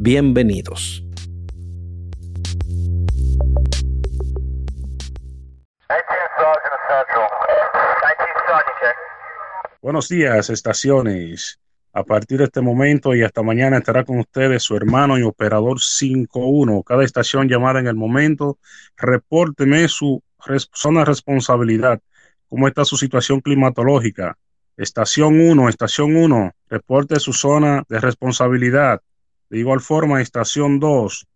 Bienvenidos. Buenos días, estaciones. A partir de este momento y hasta mañana estará con ustedes su hermano y operador 51. Cada estación llamada en el momento, repórteme su zona de responsabilidad. ¿Cómo está su situación climatológica? Estación 1, estación 1, reporte su zona de responsabilidad. De igual forma, estación 2,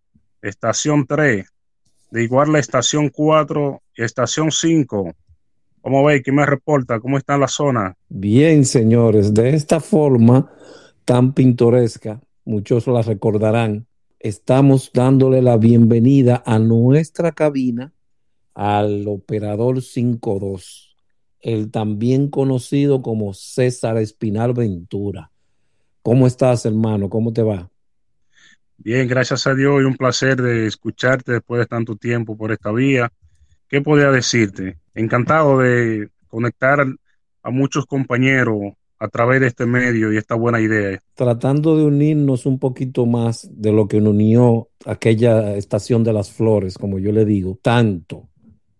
estación 3, de igual la estación 4 y estación 5. ¿Cómo veis? ¿Quién me reporta? ¿Cómo está la zona? Bien, señores, de esta forma tan pintoresca, muchos la recordarán, estamos dándole la bienvenida a nuestra cabina al operador 52, el también conocido como César Espinal Ventura. ¿Cómo estás, hermano? ¿Cómo te va? Bien, gracias a Dios y un placer de escucharte después de tanto tiempo por esta vía. ¿Qué podría decirte? Encantado de conectar a muchos compañeros a través de este medio y esta buena idea. Tratando de unirnos un poquito más de lo que nos unió aquella estación de las flores, como yo le digo, tanto.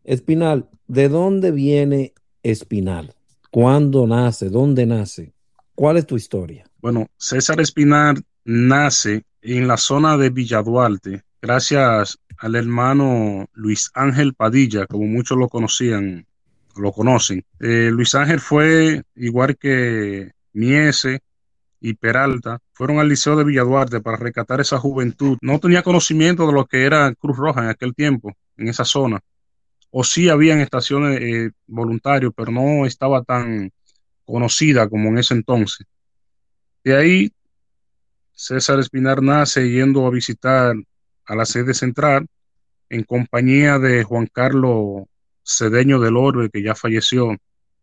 Espinal, ¿de dónde viene Espinal? ¿Cuándo nace? ¿Dónde nace? ¿Cuál es tu historia? Bueno, César Espinal nace en la zona de Villaduarte, gracias al hermano Luis Ángel Padilla, como muchos lo conocían, lo conocen. Eh, Luis Ángel fue, igual que Miese y Peralta, fueron al Liceo de Villaduarte para rescatar esa juventud. No tenía conocimiento de lo que era Cruz Roja en aquel tiempo, en esa zona. O sí habían estaciones eh, voluntarios, pero no estaba tan conocida como en ese entonces. De ahí César Espinar nace yendo a visitar a la sede central en compañía de Juan Carlos Cedeño del Orbe, que ya falleció,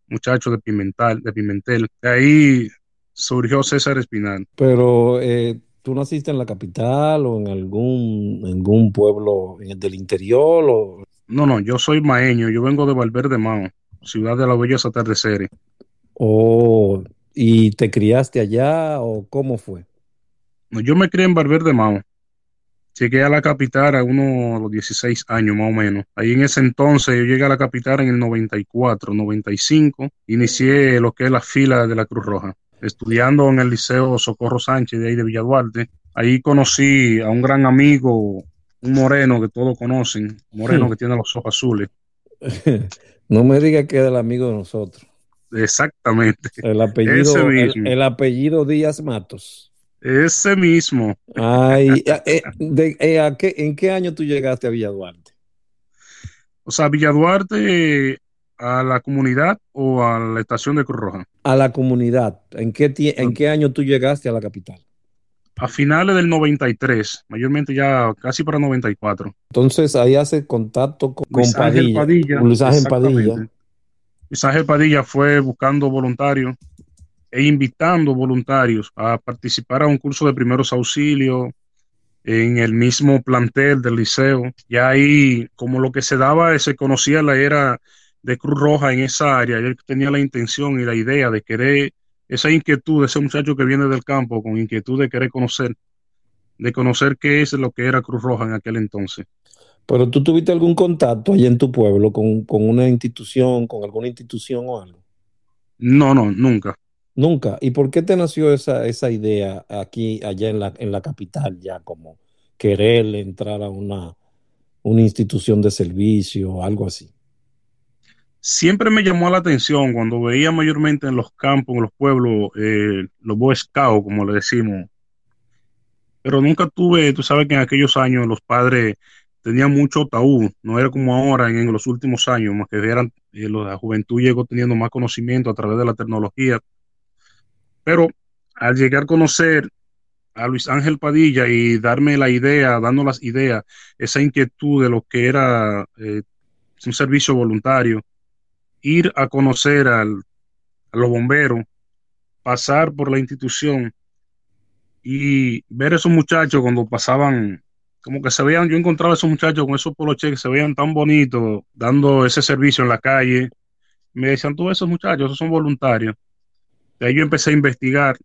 muchacho de Pimentel. De, Pimentel. de ahí surgió César Espinar. Pero eh, tú naciste en la capital o en algún, algún pueblo del interior o... No, no, yo soy maeño, yo vengo de Valverde Mao, ciudad de los bellos atardeceres. Oh, ¿y te criaste allá o cómo fue? Yo me crié en de Mao. Llegué a la capital a unos los 16 años más o menos. Ahí en ese entonces yo llegué a la capital en el 94, 95. Inicié lo que es la fila de la Cruz Roja, estudiando en el Liceo Socorro Sánchez de ahí de Villaduarte. Ahí conocí a un gran amigo, un moreno que todos conocen, moreno que tiene los ojos azules. no me digas que es el amigo de nosotros. Exactamente. El apellido, el apellido Díaz Matos. Ese mismo. Ay, eh, eh, ¿En qué año tú llegaste a Villaduarte? O sea, Villaduarte a la comunidad o a la estación de Cruz Roja. A la comunidad. ¿En qué, ¿En qué año tú llegaste a la capital? A finales del 93, mayormente ya casi para 94. Entonces ahí hace contacto con, Luis Padilla. Padilla Luis Ángel Padilla. Luis Ángel Padilla fue buscando voluntarios e invitando voluntarios a participar a un curso de primeros auxilios en el mismo plantel del liceo. Y ahí, como lo que se daba, se conocía la era de Cruz Roja en esa área. Él tenía la intención y la idea de querer, esa inquietud de ese muchacho que viene del campo, con inquietud de querer conocer, de conocer qué es lo que era Cruz Roja en aquel entonces. Pero tú tuviste algún contacto allá en tu pueblo con, con una institución, con alguna institución o algo? No, no, nunca. Nunca. ¿Y por qué te nació esa, esa idea aquí, allá en la, en la capital, ya como querer entrar a una, una institución de servicio o algo así? Siempre me llamó la atención cuando veía mayormente en los campos, en los pueblos, eh, los Boy Scouts, como le decimos. Pero nunca tuve, tú sabes que en aquellos años los padres tenían mucho tabú, no era como ahora en, los últimos años, más que eran, eh, la juventud llegó teniendo más conocimiento a través de la tecnología pero al llegar a conocer a Luis Ángel Padilla y darme la idea, dando las ideas, esa inquietud de lo que era eh, un servicio voluntario, ir a conocer a los bomberos, pasar por la institución y ver a esos muchachos cuando pasaban, como que se veían, yo encontraba a esos muchachos con esos poloches que se veían tan bonitos, dando ese servicio en la calle. Me decían, todos esos muchachos, esos son voluntarios. De ahí yo empecé a investigar,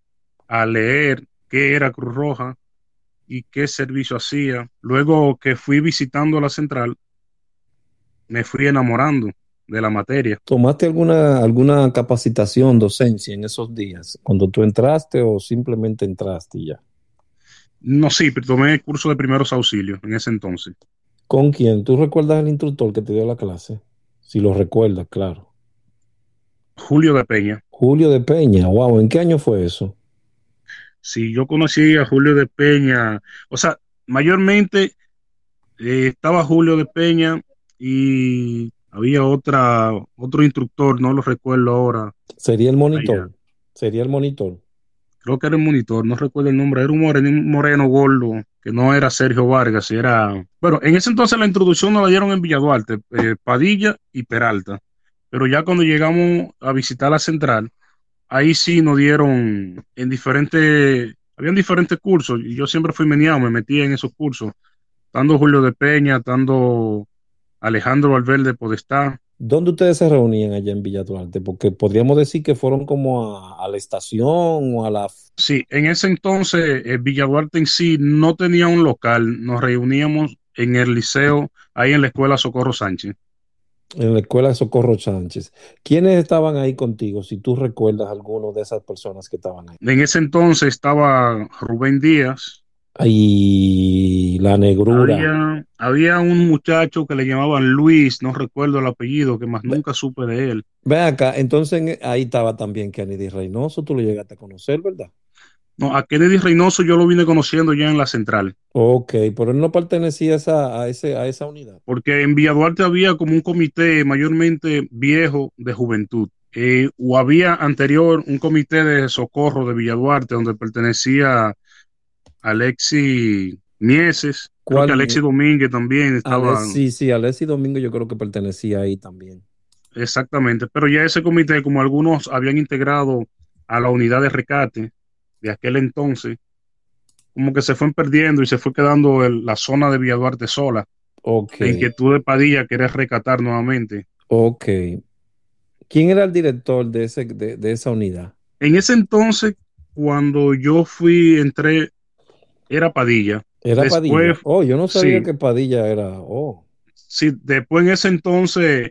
a leer qué era Cruz Roja y qué servicio hacía. Luego que fui visitando la central, me fui enamorando de la materia. ¿Tomaste alguna, alguna capacitación, docencia en esos días, cuando tú entraste o simplemente entraste y ya? No, sí, pero tomé el curso de primeros auxilios en ese entonces. ¿Con quién? ¿Tú recuerdas el instructor que te dio la clase? Si lo recuerdas, claro. Julio de Peña. Julio de Peña, wow, ¿en qué año fue eso? Sí, yo conocí a Julio de Peña, o sea, mayormente eh, estaba Julio de Peña y había otra, otro instructor, no lo recuerdo ahora. Sería el monitor. Sería el monitor. Creo que era el monitor, no recuerdo el nombre. Era un moreno, un moreno gordo, que no era Sergio Vargas, era. Bueno, en ese entonces la introducción nos la dieron en Villaduarte, eh, Padilla y Peralta. Pero ya cuando llegamos a visitar la central, ahí sí nos dieron en diferentes. Habían diferentes cursos y yo siempre fui meneado, me metí en esos cursos. Tanto Julio de Peña, tanto Alejandro Valverde Podestá. ¿Dónde ustedes se reunían allá en Villa Duarte? Porque podríamos decir que fueron como a, la estación o a la... Sí, en ese entonces eh, Villa Duarte en sí no tenía un local, nos reuníamos en el liceo, ahí en la escuela Socorro Sánchez. En la escuela Socorro Sánchez. ¿Quiénes estaban ahí contigo, si tú recuerdas alguno de esas personas que estaban ahí? En ese entonces estaba Rubén Díaz, y la negrura. Había, había, un muchacho que le llamaban Luis, no recuerdo el apellido, que más nunca supe de él. Ve acá, entonces ahí estaba también Kennedy Reynoso, tú lo llegaste a conocer, ¿verdad? No, a Kennedy Reynoso yo lo vine conociendo ya en la central. Ok, pero él no pertenecía a esa, a ese, a esa unidad. Porque en Villa Duarte había como un comité mayormente viejo de juventud. Eh, o había anterior un comité de socorro de Villa Duarte donde pertenecía Alexi Mieses, creo que Alexi Domínguez también estaba. sí, sí, Alexi Domínguez yo creo que pertenecía ahí también. Exactamente, pero ya ese comité, como algunos habían integrado a la unidad de recate de aquel entonces, como que se fueron perdiendo y se fue quedando la zona de Villa Duarte sola. Ok. La inquietud de Padilla querer recatar nuevamente. Ok. ¿Quién era el director de, ese, de esa unidad? En ese entonces, cuando yo fui, entré era Padilla. Era Padilla. Oh, yo no sabía que Padilla era. Oh. Sí, después en ese entonces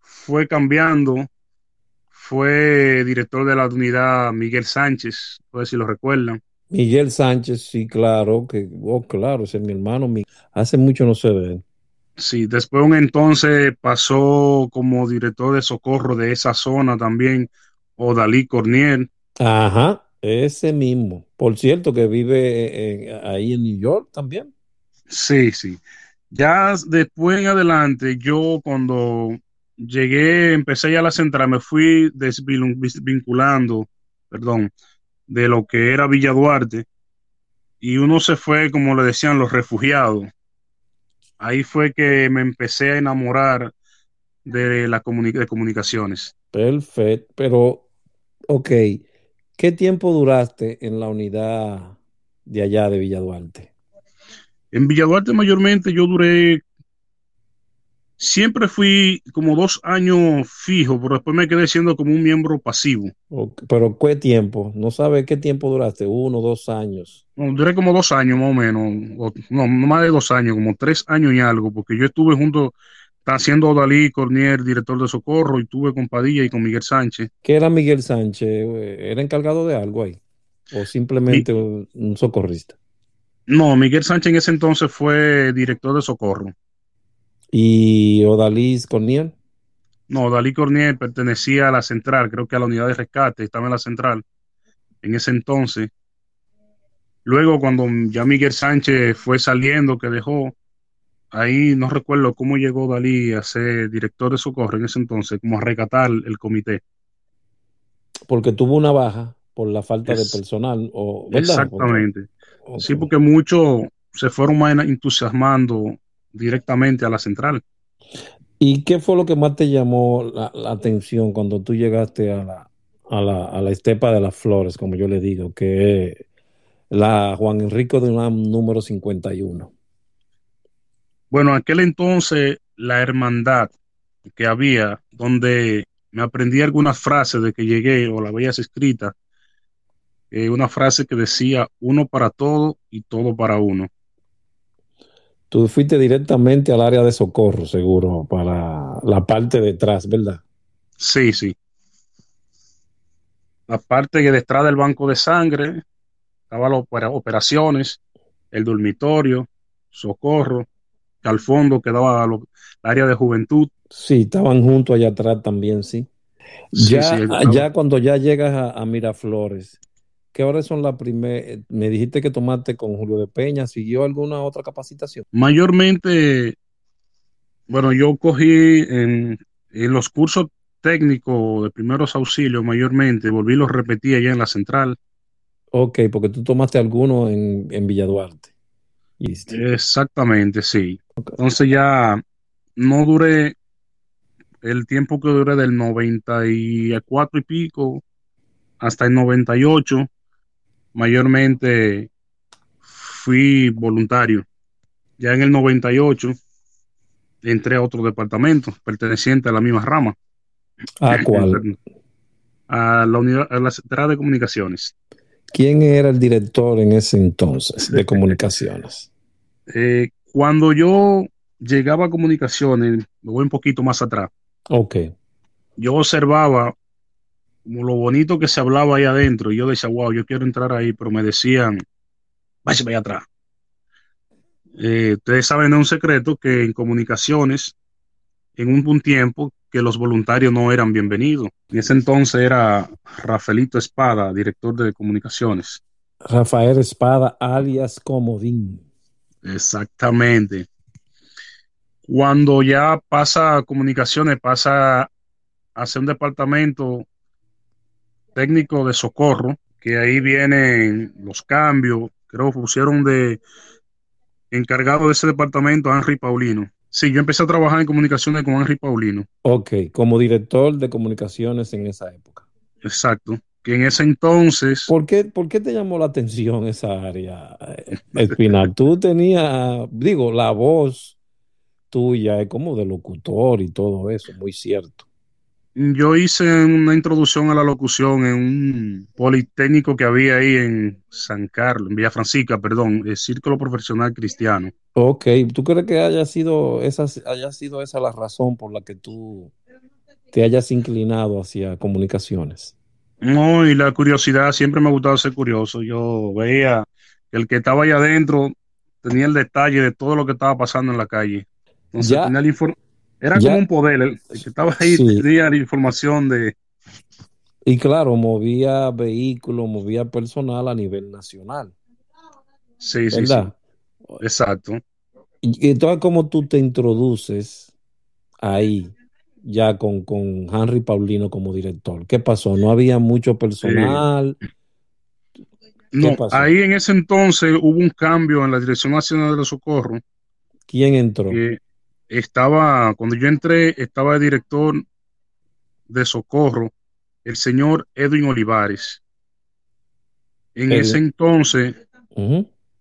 fue cambiando. Fue director de la unidad Miguel Sánchez, no sé si lo recuerdan. Miguel Sánchez, sí, claro, que, oh, claro, ese es mi hermano. Hace mucho no se ve. Sí, después un entonces pasó como director de socorro de esa zona también, Odalí Corniel. Ajá, ese mismo. Por cierto, que vive ahí en New York también. Sí, sí. Ya después en adelante, yo cuando llegué, empecé ya a la central, me fui desvinculando, perdón, de lo que era Villa Duarte, y uno se fue, como le decían, los refugiados. Ahí fue que me empecé a enamorar de la de comunicaciones. Perfecto, pero, ok, ¿Qué tiempo duraste en la unidad de allá de Villaduarte? En Villaduarte mayormente yo duré, siempre fui como dos años fijo, pero después me quedé siendo como un miembro pasivo. pero ¿qué tiempo? ¿No sabes qué tiempo duraste? ¿Uno, dos años? No, duré como dos años más o menos, no, no más de dos años, como tres años y algo, porque yo estuve junto Está haciendo Dalí Cornier, director de Socorro, y tuve con Padilla y con Miguel Sánchez. ¿Qué era Miguel Sánchez? ¿Era encargado de algo ahí? ¿O simplemente un socorrista? No, Miguel Sánchez en ese entonces fue director de Socorro. ¿Y Odalí Cornier? No, Dalí Cornier pertenecía a la central, creo que a la unidad de rescate, estaba en la central en ese entonces. Luego, cuando ya Miguel Sánchez fue saliendo, que dejó, ahí no recuerdo cómo llegó Dalí a ser director de socorro en ese entonces, como a recatar el comité. Porque tuvo una baja por la falta de personal, o, Exactamente. Sí, porque muchos se fueron más entusiasmando directamente a la central. ¿Y qué fue lo que más te llamó la, la atención cuando tú llegaste a la, a, la, a la estepa de las flores, como yo le digo, que es la Juan Enrico de UNAM número 51? Bueno, aquel entonces la hermandad que había, donde me aprendí algunas frases de que llegué o la veías escrita, eh, una frase que decía uno para todo y todo para uno. Tú fuiste directamente al área de socorro, seguro, para la parte de atrás, ¿verdad? Sí, sí. La parte de detrás del banco de sangre, estaban las operaciones, el dormitorio, socorro, al fondo quedaba el área de juventud. Sí, estaban juntos allá atrás también, sí. Sí, ya, sí, ya cuando ya llegas a, a Miraflores, ¿qué horas son las primeras? Me dijiste que tomaste con Julio de Peña, ¿siguió alguna otra capacitación? Mayormente, bueno, yo cogí en, en los cursos técnicos de primeros auxilios, mayormente, volví y los repetí allá en la central. Ok, porque tú tomaste alguno en, en Villa Duarte. Listo. Exactamente, sí. Entonces ya no duré el tiempo que duré del 94 y pico hasta el 98. Mayormente fui voluntario. Ya en el 98 entré a otro departamento perteneciente a la misma rama. ¿A cuál? A la unidad, a la central de comunicaciones. ¿Quién era el director en ese entonces de comunicaciones? Eh, cuando yo llegaba a comunicaciones, me voy un poquito más atrás, Ok. yo observaba como lo bonito que se hablaba ahí adentro y yo decía, wow, yo quiero entrar ahí, pero me decían, váyase para allá atrás. Eh, ustedes saben, es un secreto que en comunicaciones, en un, un tiempo, que los voluntarios no eran bienvenidos. En ese entonces era Rafaelito Espada, director de comunicaciones. Rafael Espada, alias Comodín. Exactamente. Cuando ya pasa comunicaciones, pasa a ser un departamento técnico de socorro, que ahí vienen los cambios. Creo que pusieron de encargado de ese departamento a Henry Paulino. Sí, yo empecé a trabajar en comunicaciones con Henry Paulino. Ok, como director de comunicaciones en esa época. Exacto. Que en ese entonces, ¿Por qué, por qué te llamó la atención esa área, eh, Espinal? Tú tenías, digo, la voz tuya es como de locutor y todo eso, muy cierto. Yo hice una introducción a la locución en un politécnico que había ahí en San Carlos, en Villa Francisca, perdón, el Círculo Profesional Cristiano. Ok, ¿tú crees que haya sido esa, haya sido esa la razón por la que tú te hayas inclinado hacia comunicaciones? No, y la curiosidad, siempre me ha gustado ser curioso. Yo veía que el que estaba allá adentro tenía el detalle de todo lo que estaba pasando en la calle. Entonces, Ya- tenía era ya- como un poder. El, el que estaba ahí Sí. tenía la información de. Y claro, movía vehículos, movía personal a nivel nacional, Sí, sí, sí. Exacto. Y entonces, ¿cómo tú te introduces ahí, ya con, con Henry Paulino como director? ¿Qué pasó? ¿No había mucho personal? No, pasó? ahí en ese entonces hubo un cambio en la Dirección Nacional de Socorro. ¿Quién entró? que estaba, cuando yo entré, estaba el director de Socorro, el señor Edwin Olivares. En Edwin. ese entonces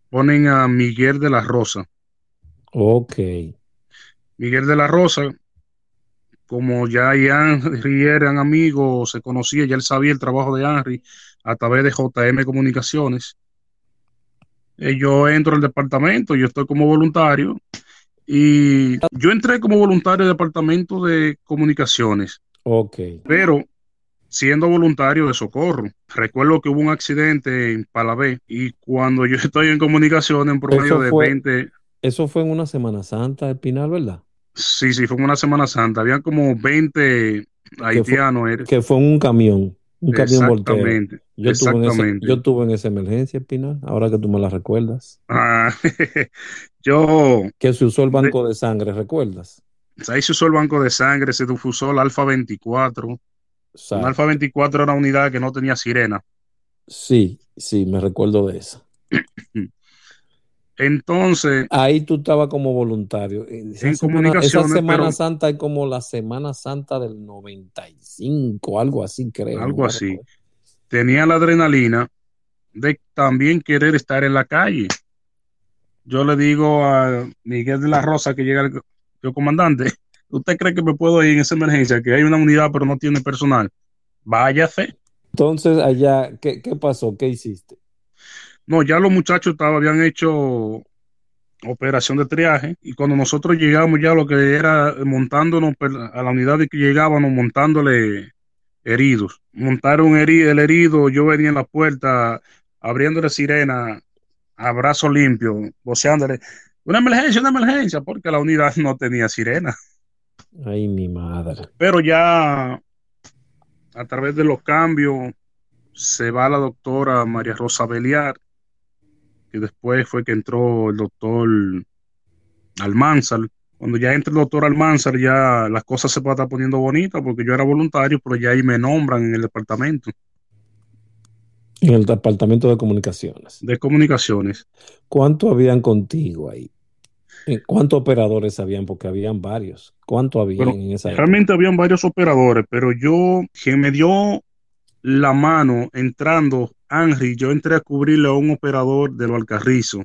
ponen a Miguel de la Rosa. Ok. Miguel de la Rosa, como ya Henry eran amigos, se conocía, ya él sabía el trabajo de Henry a través de JM Comunicaciones. Eh, yo entro al departamento, yo estoy como voluntario y yo entré como voluntario del departamento de comunicaciones, Ok. pero siendo voluntario de socorro. Recuerdo que hubo un accidente en Palabé y cuando yo estoy en comunicaciones en promedio Eso de fue- 20, Eso fue en una Semana Santa, Espinal, ¿verdad? Sí, sí, fue una Semana Santa. Había como 20 haitianos. era- Que fue en un camión, un camión volteo. Exactamente. Yo estuve, en ese- exactamente. yo estuve en esa emergencia, Espinal, ahora que tú me la recuerdas. Ah, yo, Que se usó el banco de sangre, ¿recuerdas? ahí se usó el banco de sangre, se usó el Alfa 24. O sea, Un Alfa 24 era una unidad que no tenía sirena. sí, sí, me recuerdo de esa. Entonces. Ahí tú estabas como voluntario. Esa en semana, comunicaciones. Esa Semana pero, Santa es como la Semana Santa del 95, algo así, creo. Algo así. Tenía la adrenalina de también querer estar en la calle. Yo le digo a Miguel de la Rosa que llega el, el comandante, ¿usted cree que me puedo ir en esa emergencia? Que hay una unidad pero no tiene personal. Váyase. Entonces, allá, ¿qué, qué pasó? ¿Qué hiciste? No, ya los muchachos estaban, habían hecho operación de triaje y cuando nosotros llegamos ya lo que era montándonos a la unidad de que llegábamos montándole heridos. Montaron herido, el herido, yo venía en la puerta abriéndole sirena a brazo limpio, voceándole, una emergencia, una emergencia, porque la unidad no tenía sirena. Ay, mi madre. Pero ya a través de los cambios se va la doctora María Rosa Beliar, que después fue que entró el doctor Almanzar. Cuando ya entra el doctor Almanzar, ya las cosas se van a estar poniendo bonitas, porque yo era voluntario, pero ya ahí me nombran en el departamento. En el departamento de comunicaciones. De comunicaciones. ¿Cuánto habían contigo ahí? ¿Cuántos operadores habían? Porque habían varios. ¿Cuánto habían bueno, en esa Realmente época? habían varios operadores, pero yo, quien me dio la mano entrando, Henry, yo entré a cubrirle a un operador del Alcarrizo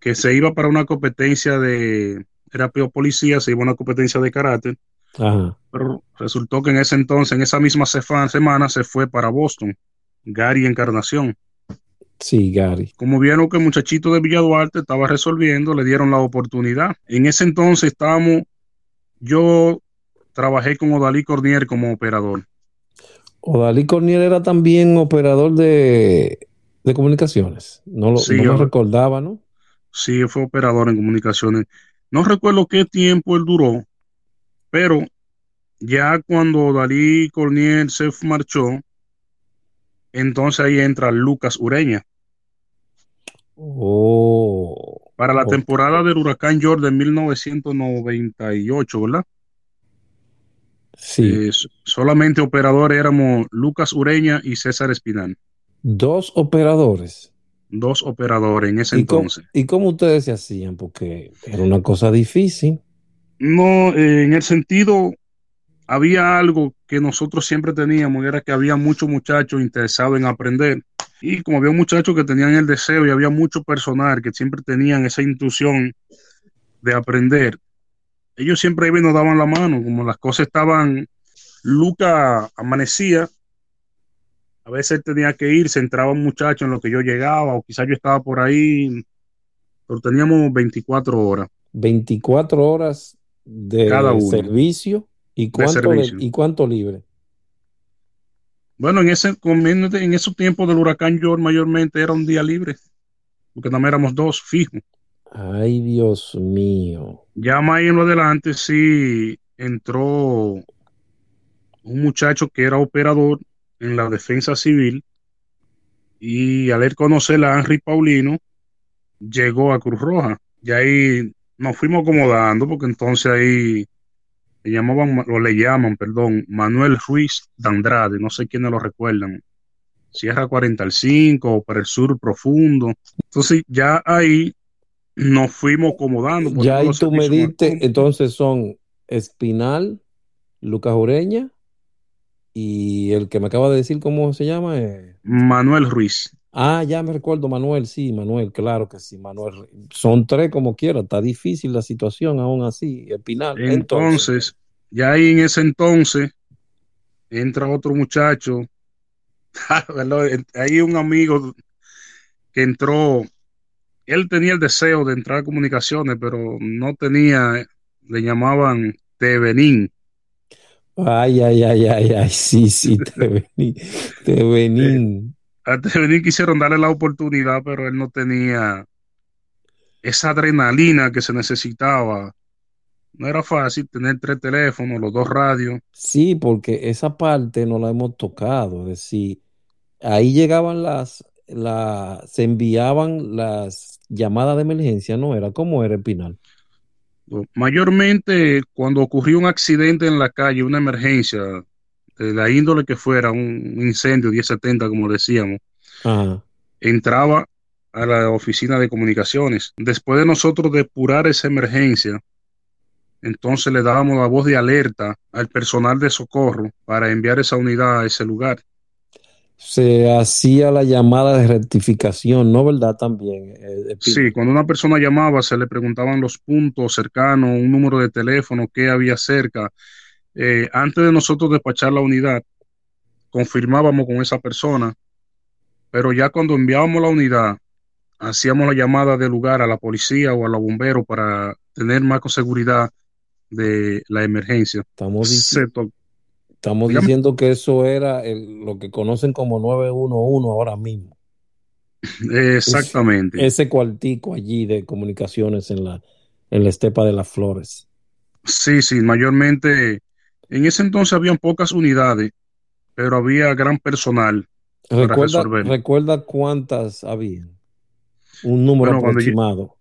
que se iba para una competencia de, era peor policía, se iba a una competencia de carácter. Ajá. Pero resultó que en ese entonces, en esa misma semana, se fue para Boston, Gary Encarnación. Sí, Gary. Como vieron que el muchachito de Villa Duarte estaba resolviendo, le dieron la oportunidad. En ese entonces estábamos, yo trabajé con Odalí Cornier como operador. Odalí Cornier era también operador de, de comunicaciones. No lo, Sí, no yo- recordaba, ¿no? Sí, fue operador en comunicaciones. No recuerdo qué tiempo él duró, pero ya cuando Dalí Cornier se marchó, entonces ahí entra Lucas Ureña. Oh. Para la Oh. temporada del huracán George de 1998, ¿verdad? Sí. Eh, solamente operadores éramos Lucas Ureña y César Espinal. Dos operadores. Dos operadores en ese ¿Y cómo, entonces. ¿Y cómo ustedes se hacían? Porque era una cosa difícil. No, eh, en el sentido, había algo que nosotros siempre teníamos, y era que había muchos muchachos interesados en aprender. Y como había muchachos que tenían el deseo y había mucho personal que siempre tenían esa intuición de aprender, ellos siempre iban y nos daban la mano, como las cosas estaban, Luca amanecía, a veces tenía que irse, entraba un muchacho en lo que yo llegaba, o quizás yo estaba por ahí, pero teníamos 24 horas. 24 horas de Cada uno. servicio. ¿Y cuánto, servicio. ¿Y cuánto libre? Bueno, en ese en esos tiempos del huracán George mayormente era un día libre, porque más éramos dos fijos. Ay, Dios mío. Ya más en lo adelante sí entró un muchacho que era operador en la defensa civil y al él conocer a Henry Paulino llegó a Cruz Roja. Y ahí nos fuimos acomodando porque entonces ahí le llamaban, o le llaman, perdón, Manuel Ruiz de Andrade, no sé quiénes lo recuerdan. Sierra 45 o para el sur profundo. Entonces ya ahí nos fuimos acomodando. Ya ahí tú me diste, entonces son Espinal, Lucas Ureña y el que me acaba de decir cómo se llama. eh, Manuel Ruiz. Ah, ya me recuerdo, Manuel, sí, Manuel, claro que sí, Manuel. Son tres como quiera, está difícil la situación aún así, Espinal. Entonces, Entonces, ya ahí en ese entonces entra otro muchacho. Hay un amigo que entró. Él tenía el deseo de entrar a comunicaciones, pero no tenía, le llamaban Tevenín. ay, ay, ay, ay, ay, sí, sí, te vení, te vení. A Tevenín quisieron darle la oportunidad, pero él no tenía esa adrenalina que se necesitaba. No era fácil tener tres teléfonos, los dos radios. Sí, porque esa parte no la hemos tocado, es decir, ahí llegaban las, la, se enviaban las llamadas de emergencia, ¿no era? ¿Cómo era Espinal? Mayormente cuando ocurrió un accidente en la calle, una emergencia, de la índole que fuera, un incendio 1070, como decíamos, Ajá. entraba a la oficina de comunicaciones. Después de nosotros depurar esa emergencia, entonces le dábamos la voz de alerta al personal de socorro para enviar esa unidad a ese lugar. Se hacía la llamada de rectificación, ¿no verdad? También. Eh, sí, cuando una persona llamaba se le preguntaban los puntos cercanos, un número de teléfono, qué había cerca. Eh, antes de nosotros despachar la unidad, confirmábamos con esa persona, pero ya cuando enviábamos la unidad, hacíamos la llamada de lugar a la policía o a los bomberos para tener más seguridad de la emergencia. Estamos, estamos diciendo que eso era lo que conocen como 911 ahora mismo. Exactamente. ese cuartico allí de comunicaciones en la, en la estepa de las flores. Sí, sí, mayormente en ese entonces habían pocas unidades, pero había gran personal. Recuerda, ¿Recuerda cuántas había? Un número aproximado.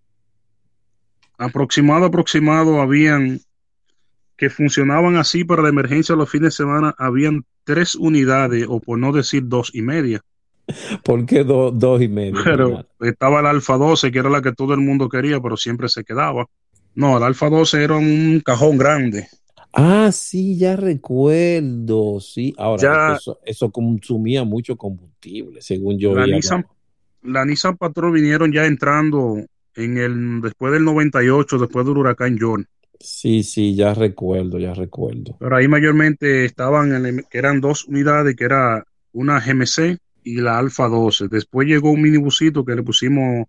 aproximado, aproximado, habían que funcionaban así para la emergencia los fines de semana, habían tres unidades, o por no decir dos y media. ¿Por qué dos y media? Pero estaba el Alfa 12, que era la que todo el mundo quería, pero siempre se quedaba. No, el Alfa 12 era un cajón grande. Ah, sí, ya recuerdo, sí. Ahora, eso, consumía mucho combustible, según yo. La Nissan, la Nissan Patrol vinieron ya entrando en el, después del 98, después del huracán John. Sí, sí, ya recuerdo, ya recuerdo. Pero ahí mayormente estaban, que eran dos unidades, que era una GMC y la Alfa 12. Después llegó un minibusito que le pusimos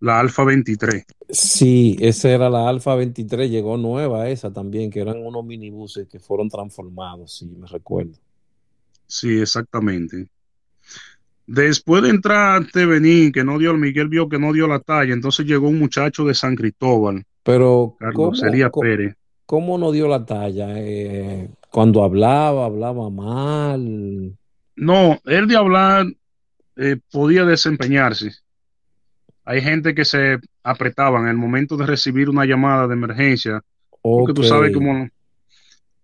la Alfa 23. Sí, esa era la Alfa 23, llegó nueva esa también, que eran unos minibuses que fueron transformados, sí, me recuerdo. Sí, exactamente. Después de entrar ante Benín, que no dio, Miguel vio que no dio la talla, entonces llegó un muchacho de San Cristóbal. Pero, Carlos ¿cómo, Pérez. ¿cómo no dio la talla? Eh, cuando hablaba, hablaba mal. No, él de hablar eh, podía desempeñarse hay gente que se apretaba en el momento de recibir una llamada de emergencia. Porque tú sabes cómo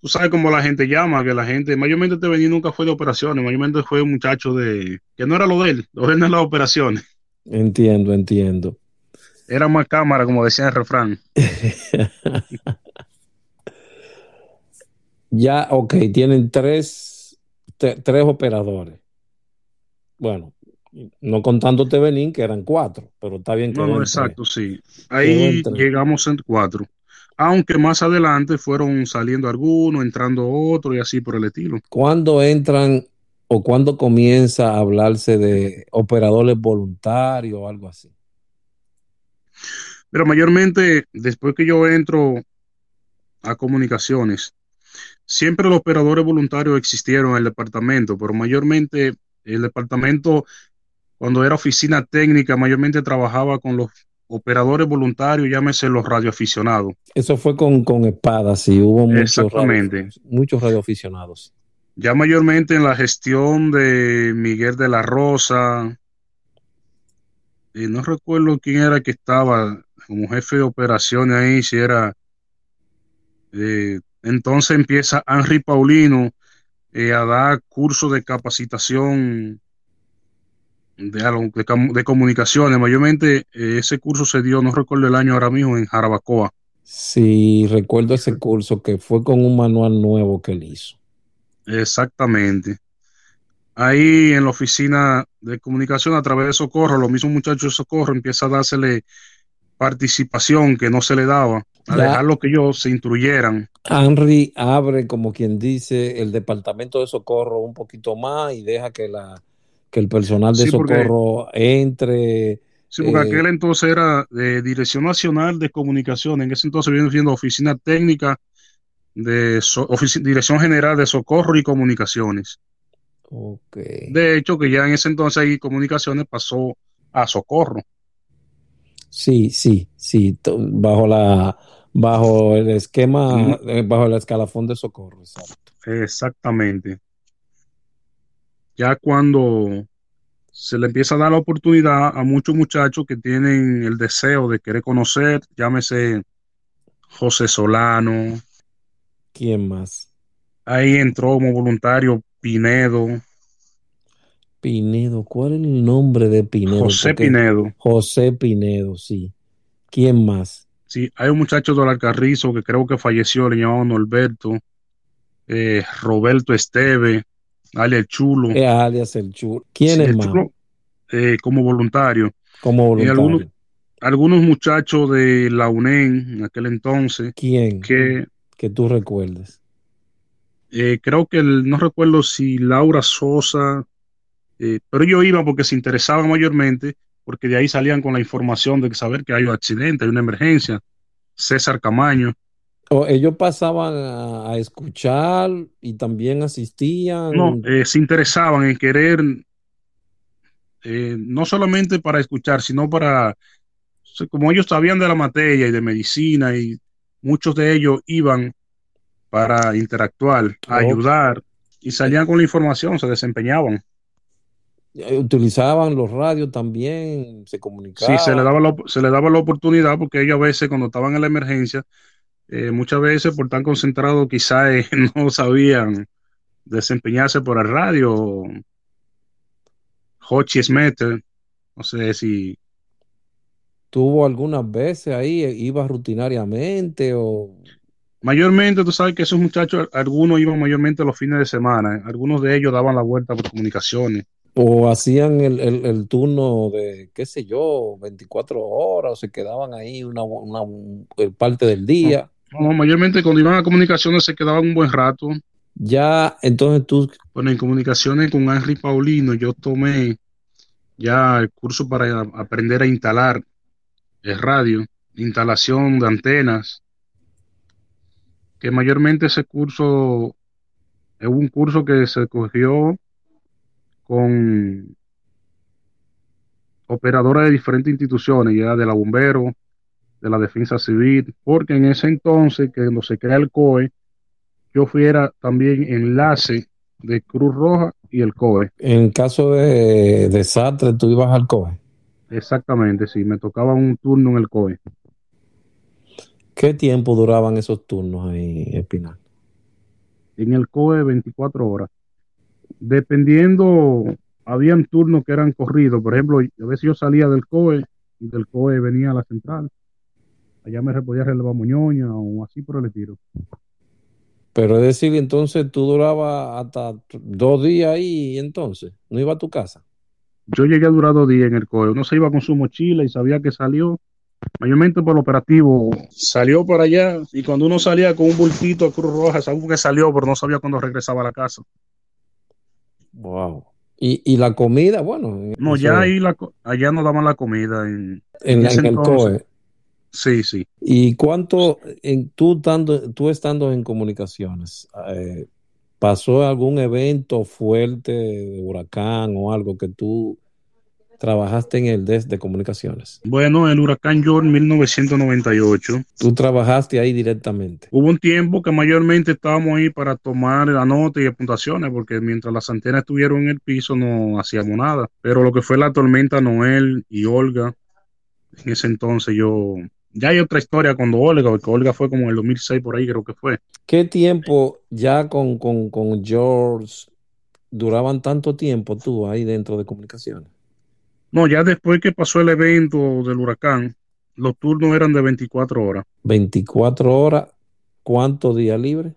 tú sabes cómo la gente llama, que la gente, mayormente te venía nunca fue de operaciones, mayormente fue un muchacho de, que no era lo de él, lo de él no las operaciones. Entiendo, entiendo. Era más cámara, como decía el refrán. ya, ok, tienen tres, tres operadores. Bueno, no contándote Benín, que eran cuatro, pero está bien que. No, exacto, sí. Ahí llegamos en cuatro. Aunque más adelante fueron saliendo algunos, entrando otros y así por el estilo. ¿Cuándo entran o cuándo comienza a hablarse de operadores voluntarios o algo así? Pero mayormente, después que yo entro a comunicaciones, siempre los operadores voluntarios existieron en el departamento, pero mayormente el departamento cuando era oficina técnica, mayormente trabajaba con los operadores voluntarios, llámese los radioaficionados. Eso fue con, con espadas, sí, hubo muchos, Radio, muchos radioaficionados. Ya mayormente en la gestión de Miguel de la Rosa, y no recuerdo quién era que estaba como jefe de operaciones ahí, si era... Eh, entonces empieza Henry Paulino eh, a dar cursos de capacitación de, de, comunicaciones. Mayormente eh, ese curso se dio, no recuerdo el año ahora mismo, en Jarabacoa. Sí, recuerdo ese curso que fue con un manual nuevo que él hizo. Exactamente. Ahí en la oficina de comunicación a través de Socorro, los mismos muchachos de Socorro empieza a dársele participación que no se le daba, a dejarlo que ellos se instruyeran. Henry abre, como quien dice, el departamento de Socorro un poquito más y deja que la que el personal de socorro entre. Sí, porque aquel eh, entonces era de Dirección Nacional de Comunicación, en ese entonces viene siendo Oficina Técnica de Dirección General de Socorro y Comunicaciones. Okay. De hecho, que ya en ese entonces ahí comunicaciones pasó a socorro. Sí, sí, sí, bajo la bajo el esquema, eh, bajo el escalafón de socorro, exacto. Exactamente ya cuando se le empieza a dar la oportunidad a muchos muchachos que tienen el deseo de querer conocer, llámese José Solano. ¿Quién más? Ahí entró como voluntario Pinedo. Pinedo, ¿cuál es el nombre de Pinedo? José Porque- Pinedo. José Pinedo, sí. ¿Quién más? Sí, hay un muchacho de Alcarrizo que creo que falleció, le llamaban Norberto, eh, Roberto Esteve, el Chulo. Es alias el Chulo. ¿Quién Sí, es el más? Chulo, eh, como voluntario. Como voluntario. algunos- Algunos muchachos de la UNEN en aquel entonces, ¿Quién? que Que tú recuerdes. eh, creo que el- no recuerdo si Laura Sosa, eh, pero yo iba porque se interesaban mayormente, porque de ahí salían con la información de saber que hay un accidente, hay una emergencia. César Camaño. O ellos pasaban a, escuchar y también asistían. No, eh, se interesaban en querer, eh, no solamente para escuchar, sino para, como ellos sabían de la materia y de medicina, y muchos de ellos iban para interactuar, Oh. ayudar, y salían con la información, se desempeñaban. Eh, Utilizaban los radios también, se Sí, comunicaban. se le daba la, se le daba la oportunidad, porque ellos a veces, cuando estaban en la emergencia, eh, muchas veces por tan concentrados, quizás eh, no sabían desempeñarse por el radio. Hochi Smetter, no sé si ¿Tuvo algunas veces ahí, iba rutinariamente o Mayormente, tú sabes que esos muchachos, algunos iban mayormente los fines de semana, algunos de ellos daban la vuelta por comunicaciones. O hacían el, el- el turno de, qué sé yo, 24 horas o se quedaban ahí una, una el parte del día? No, mayormente cuando iban a comunicaciones se quedaban un buen rato. Ya, entonces tú, Bueno, en comunicaciones con Henry Paulino yo tomé ya el curso para aprender a instalar el radio, instalación de antenas, que mayormente ese curso es un curso que se cogió con operadoras de diferentes instituciones, ya de la bombero, de la defensa civil, porque en ese entonces, que cuando se crea el COE, yo fuera también enlace de Cruz Roja y el COE. en caso de desastre, tú ibas al COE. Exactamente, sí, me tocaba un turno en el COE. ¿Qué tiempo duraban esos turnos ahí, Espinal? En el COE 24 horas. Dependiendo, habían turnos que eran corridos. Por ejemplo, a veces yo salía del COE y del COE venía a la central. Allá me podía relevar Muñoña o así por el estilo. Pero es decir, entonces tú durabas hasta dos días ahí, entonces, ¿no iba a tu casa? Yo llegué a durar dos días en el COE. Uno se iba con su mochila y sabía que salió, mayormente por el operativo. Salió para allá y cuando uno salía con un bultito a Cruz Roja, sabía que salió, pero no sabía cuándo regresaba a la casa. Wow. Y, y la comida, bueno, No, ya ahí la, allá nos daban la comida. En, en, en el. COE. sí, sí. ¿Y cuánto, en, tú, estando, tú estando en comunicaciones, eh, pasó algún evento fuerte de huracán o algo que tú trabajaste en el DES de comunicaciones? Bueno, el huracán George 1998. Tú trabajaste ahí directamente. Hubo un tiempo que mayormente estábamos ahí para tomar la nota y apuntaciones, porque mientras las antenas estuvieron en el piso no hacíamos nada. Pero lo que fue la tormenta Noel y Olga, en ese entonces yo... Ya hay otra historia cuando Olga, porque Olga fue como en el 2006 por ahí creo que fue. ¿Qué tiempo ya con, con, con George duraban tanto tiempo tú ahí dentro de comunicaciones? No, ya después que pasó el evento del huracán, los turnos eran de 24 horas, 24 horas, ¿cuántos días libres?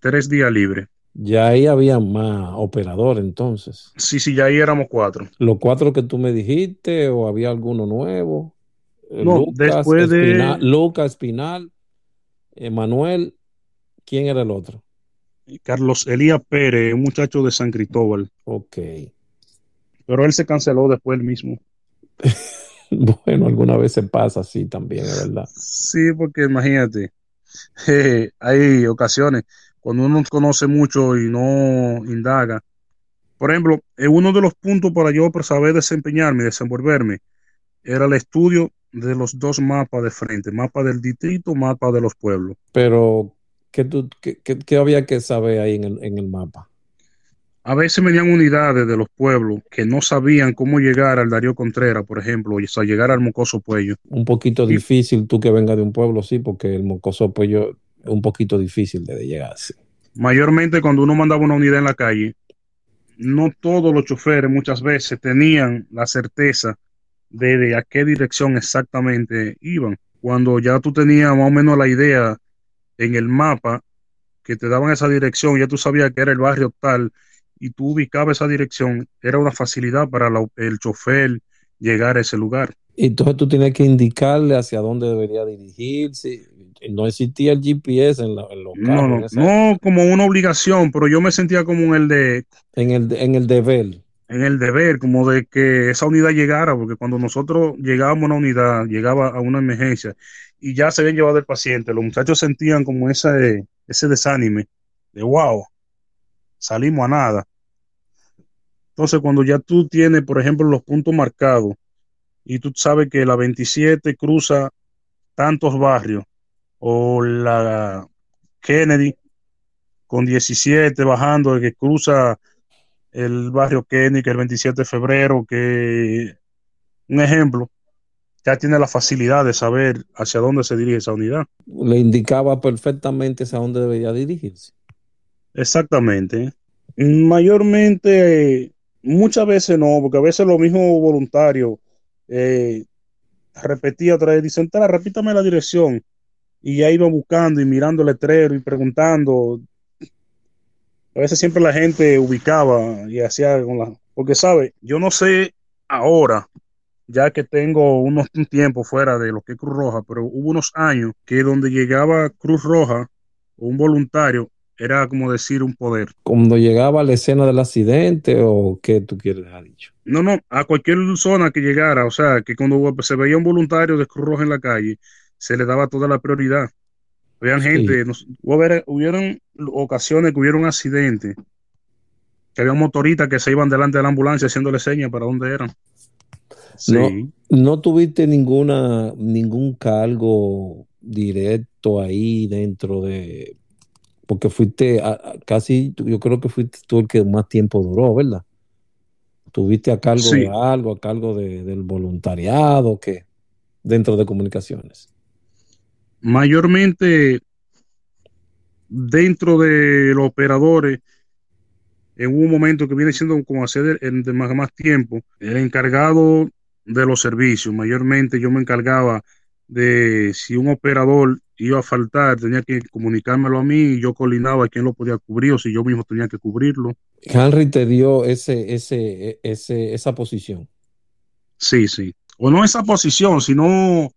tres días libres. Ya ahí había más operadores entonces. Sí, sí, ya ahí éramos cuatro. ¿Los cuatro que tú me dijiste o había alguno nuevo? Eh, No, después de- Espinal, Lucas Espinal, Emanuel, ¿quién era el otro? Carlos Elías Pérez, un muchacho de San Cristóbal, Ok. Pero él se canceló después él mismo. Bueno, alguna vez se pasa así también, es verdad. Sí, porque imagínate, eh, hay ocasiones cuando uno conoce mucho y no indaga. Por ejemplo, eh, uno de los puntos para yo para saber desempeñarme, desenvolverme, era el estudio de los dos mapas de frente, mapa del distrito, mapa de los pueblos. Pero, ¿qué, tú, qué, qué- qué había que saber ahí en el, en el mapa? A veces venían unidades de los pueblos que no sabían cómo llegar al Darío Contreras, por ejemplo, o sea, llegar al Mocoso Puello. Un poquito Sí. difícil tú que vengas de un pueblo, sí, porque el mocoso yo es un poquito difícil de llegar. sí. Mayormente cuando uno mandaba una unidad en la calle, no todos los choferes muchas veces tenían la certeza de, de, a qué dirección exactamente iban. Cuando ya tú tenías más o menos la idea en el mapa que te daban esa dirección, ya tú sabías que era el barrio tal y tú ubicabas esa dirección, era una facilidad para la, el chofer llegar a ese lugar. Entonces tú tienes que indicarle hacia dónde debería dirigirse. No existía el GPS en, la, en los no, carros. No, no, como una obligación, pero yo me sentía como en el de... En el, en el deber. En el deber, como de que esa unidad llegara, porque cuando nosotros llegábamos a una unidad, llegaba a una emergencia y ya se habían llevado el paciente, los muchachos sentían como ese, ese desánime de wow, salimos a nada. Entonces, cuando ya tú tienes, por ejemplo, los puntos marcados y tú sabes que la 27 cruza tantos barrios o la Kennedy con 17 bajando, que cruza el barrio Kennedy, que el 27 de febrero, que un ejemplo, ya tiene la facilidad de saber hacia dónde se dirige esa unidad. Le indicaba perfectamente hacia dónde debería dirigirse. Exactamente. Mayormente, muchas veces no, porque a veces los mismos voluntarios eh, repetía otra vez, dicen, repítame la dirección. Y ya iba buscando y mirando el letrero y preguntando. A veces siempre la gente ubicaba y hacía con la... Porque, ¿sabe? Yo no sé ahora, ya que tengo unos un tiempo fuera de lo que es Cruz Roja, pero hubo unos años que donde llegaba Cruz Roja un voluntario, era como decir un poder. Cuando llegaba a la escena del accidente o qué tú quieres dejar dicho? No, no, a cualquier zona que llegara, o sea, que cuando se veía un voluntario de Cruz Roja en la calle, se le daba toda la prioridad. Habían gente, nos, hubieron ocasiones que hubieron accidentes, que había motoristas que se iban delante de la ambulancia haciéndole señas para dónde eran. Sí. No, no tuviste ninguna, ningún cargo directo ahí dentro de porque fuiste a, a casi, yo creo que fuiste tú el que más tiempo duró, ¿verdad? ¿Tuviste a cargo sí. de algo, a cargo de, del voluntariado, que dentro de comunicaciones? Mayormente dentro de los operadores, en un momento que viene siendo como hacer el, de más, más tiempo, el encargado de los servicios, mayormente yo me encargaba de si un operador iba a faltar, tenía que comunicármelo a mí y yo coordinaba quién lo podía cubrir o si yo mismo tenía que cubrirlo. Henry te dio ese, ese, ese, esa posición. Sí, sí. O no esa posición, sino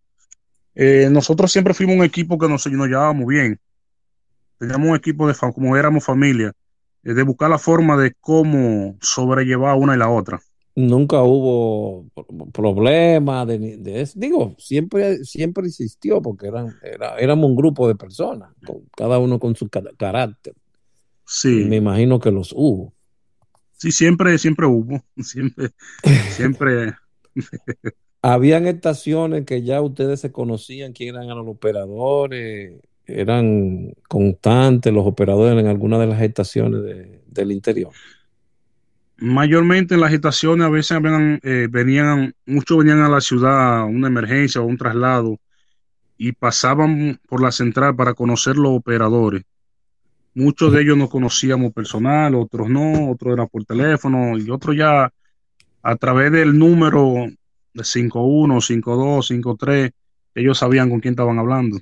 eh, nosotros siempre fuimos un equipo que nos, nos llevábamos bien. Teníamos un equipo de como éramos familia, eh, de buscar la forma de cómo sobrellevar una y la otra nunca hubo problemas de, de, eso. Digo, siempre, siempre existió porque eran, era, éramos un grupo de personas, con, cada uno con su carácter. Sí. Y me imagino que los hubo. Sí, siempre, siempre hubo. Siempre, siempre. Habían estaciones que ya ustedes se conocían quién eran los operadores, eran constantes los operadores en alguna de las estaciones de, del interior mayormente en las estaciones a veces venían, eh, venían, muchos venían a la ciudad una emergencia o un traslado y pasaban por la central para conocer los operadores. Muchos de ellos no conocíamos personal, otros no, otros eran por teléfono y otros ya a través del número de 51, 52, 53, ellos sabían con quién estaban hablando.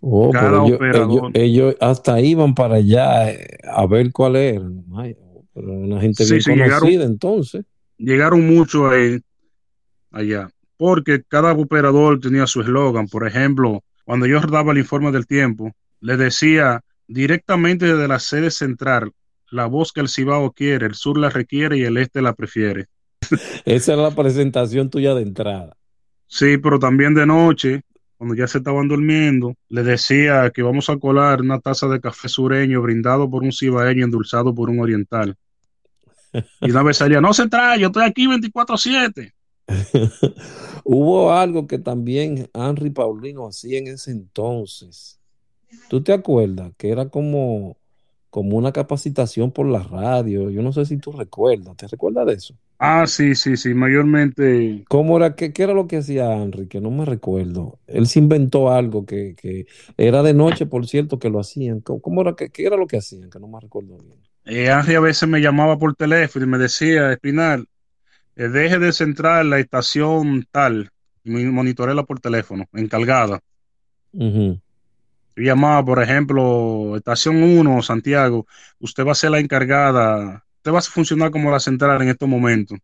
Oh, Cada ellos, operador. Ellos, ellos, hasta iban para allá eh, a ver cuál era. Ay, pero una gente bien sí, conocida llegaron, entonces. Llegaron muchos ahí, allá, porque cada operador tenía su eslogan. Por ejemplo, cuando yo daba el informe del tiempo, le decía directamente desde la sede central, la voz que el Cibao quiere, el sur la requiere y el este la prefiere. Esa es la presentación tuya de entrada. Sí, pero también de noche, cuando ya se estaban durmiendo, le decía que vamos a colar una taza de café sureño brindado por un cibaeño endulzado por un oriental. Y una vez salía, no se trae, yo estoy aquí 24-7. Hubo algo que también Henry Paulino hacía en ese entonces. ¿Tú te acuerdas? Que era como, como una capacitación por la radio. Yo no sé si tú recuerdas. ¿Te recuerdas de eso? Ah, sí, sí, sí, mayormente. ¿Cómo era? ¿Qué, qué era lo que hacía Henry? Que no me recuerdo. Él se inventó algo que, que era de noche, por cierto, que lo hacían. ¿Cómo, cómo era? ¿Qué, ¿Qué era lo que hacían? Que no me recuerdo bien. Eh, Henry a veces me llamaba por teléfono y me decía, Espinal, eh, deje de centrar la estación tal, y monitorearla por teléfono, encargada. Yo llamaba, por ejemplo, estación 1, Santiago, usted va a ser la encargada, usted va a funcionar como la central en estos momentos.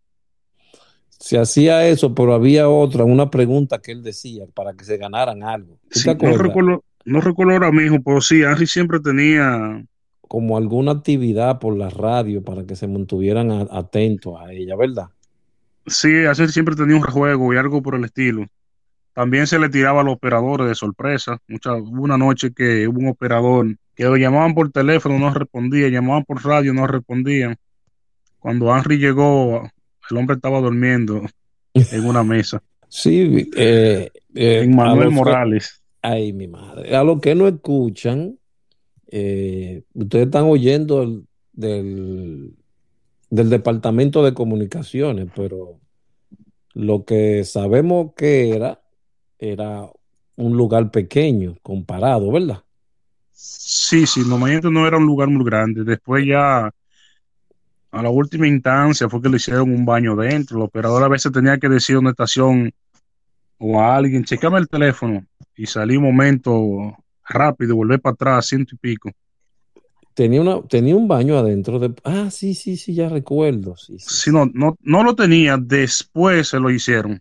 Se hacía eso, pero había otra, una pregunta que él decía para que se ganaran algo. no, recuerdo, no recuerdo ahora mismo, pero sí, Henry siempre tenía como alguna actividad por la radio para que se mantuvieran atentos a ella, ¿verdad? Sí, así siempre tenía un juego y algo por el estilo. También se le tiraba a los operadores de sorpresa. Mucha, hubo una noche que hubo un operador que lo llamaban por teléfono, no respondía, llamaban por radio, no respondían. Cuando Henry llegó, el hombre estaba durmiendo en una mesa. Sí, eh, eh, Manuel Morales. ay, mi madre. A lo que no escuchan, eh, ustedes están oyendo del, del Departamento de Comunicaciones, pero lo que sabemos que era, era un lugar pequeño comparado, ¿verdad? Sí, sí, normalmente no era un lugar muy grande. Después ya, a la última instancia, fue que le hicieron un baño dentro. El operador a veces tenía que decir a una estación o a alguien, checame el teléfono y salí un momento rápido, volver para atrás, ciento y pico. Tenía, una, tenía un baño adentro de... Ah, sí, sí, sí, ya recuerdo. Sí, sí. no, no, no lo tenía, después se lo hicieron.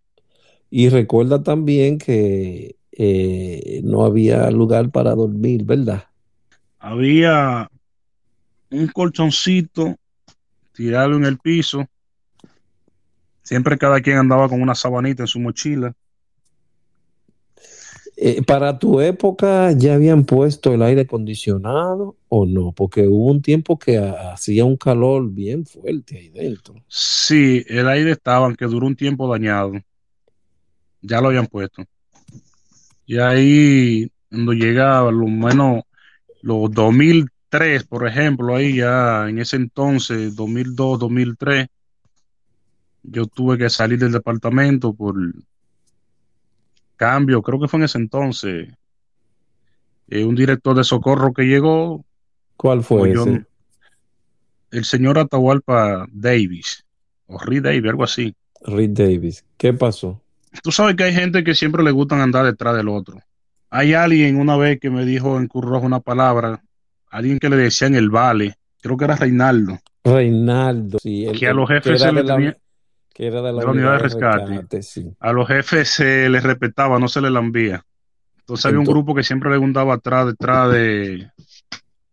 Y recuerda también que eh, no había lugar para dormir, ¿verdad? Había un colchoncito tirado en el piso. Siempre cada quien andaba con una sabanita en su mochila. Eh, para tu época ya habían puesto el aire acondicionado o no, porque hubo un tiempo que hacía un calor bien fuerte ahí dentro. Sí, el aire estaba, aunque duró un tiempo dañado. Ya lo habían puesto. Y ahí, cuando llegaba, lo menos los 2003, por ejemplo, ahí ya en ese entonces, 2002, 2003, yo tuve que salir del departamento por cambio, creo que fue en ese entonces, eh, un director de socorro que llegó. ¿Cuál fue ese? el señor Atahualpa Davis, o Reed Davis, algo así. Reed Davis, ¿qué pasó? Tú sabes que hay gente que siempre le gustan andar detrás del otro. Hay alguien una vez que me dijo en Currojo una palabra, alguien que le decía en el vale, creo que era Reinaldo. Reinaldo, sí. que a los jefes se le tenía, que era de la, unidad, de rescate, a los jefes se les respetaba, no se les lambía. Entonces había un grupo que siempre le gustaba atrás, detrás de...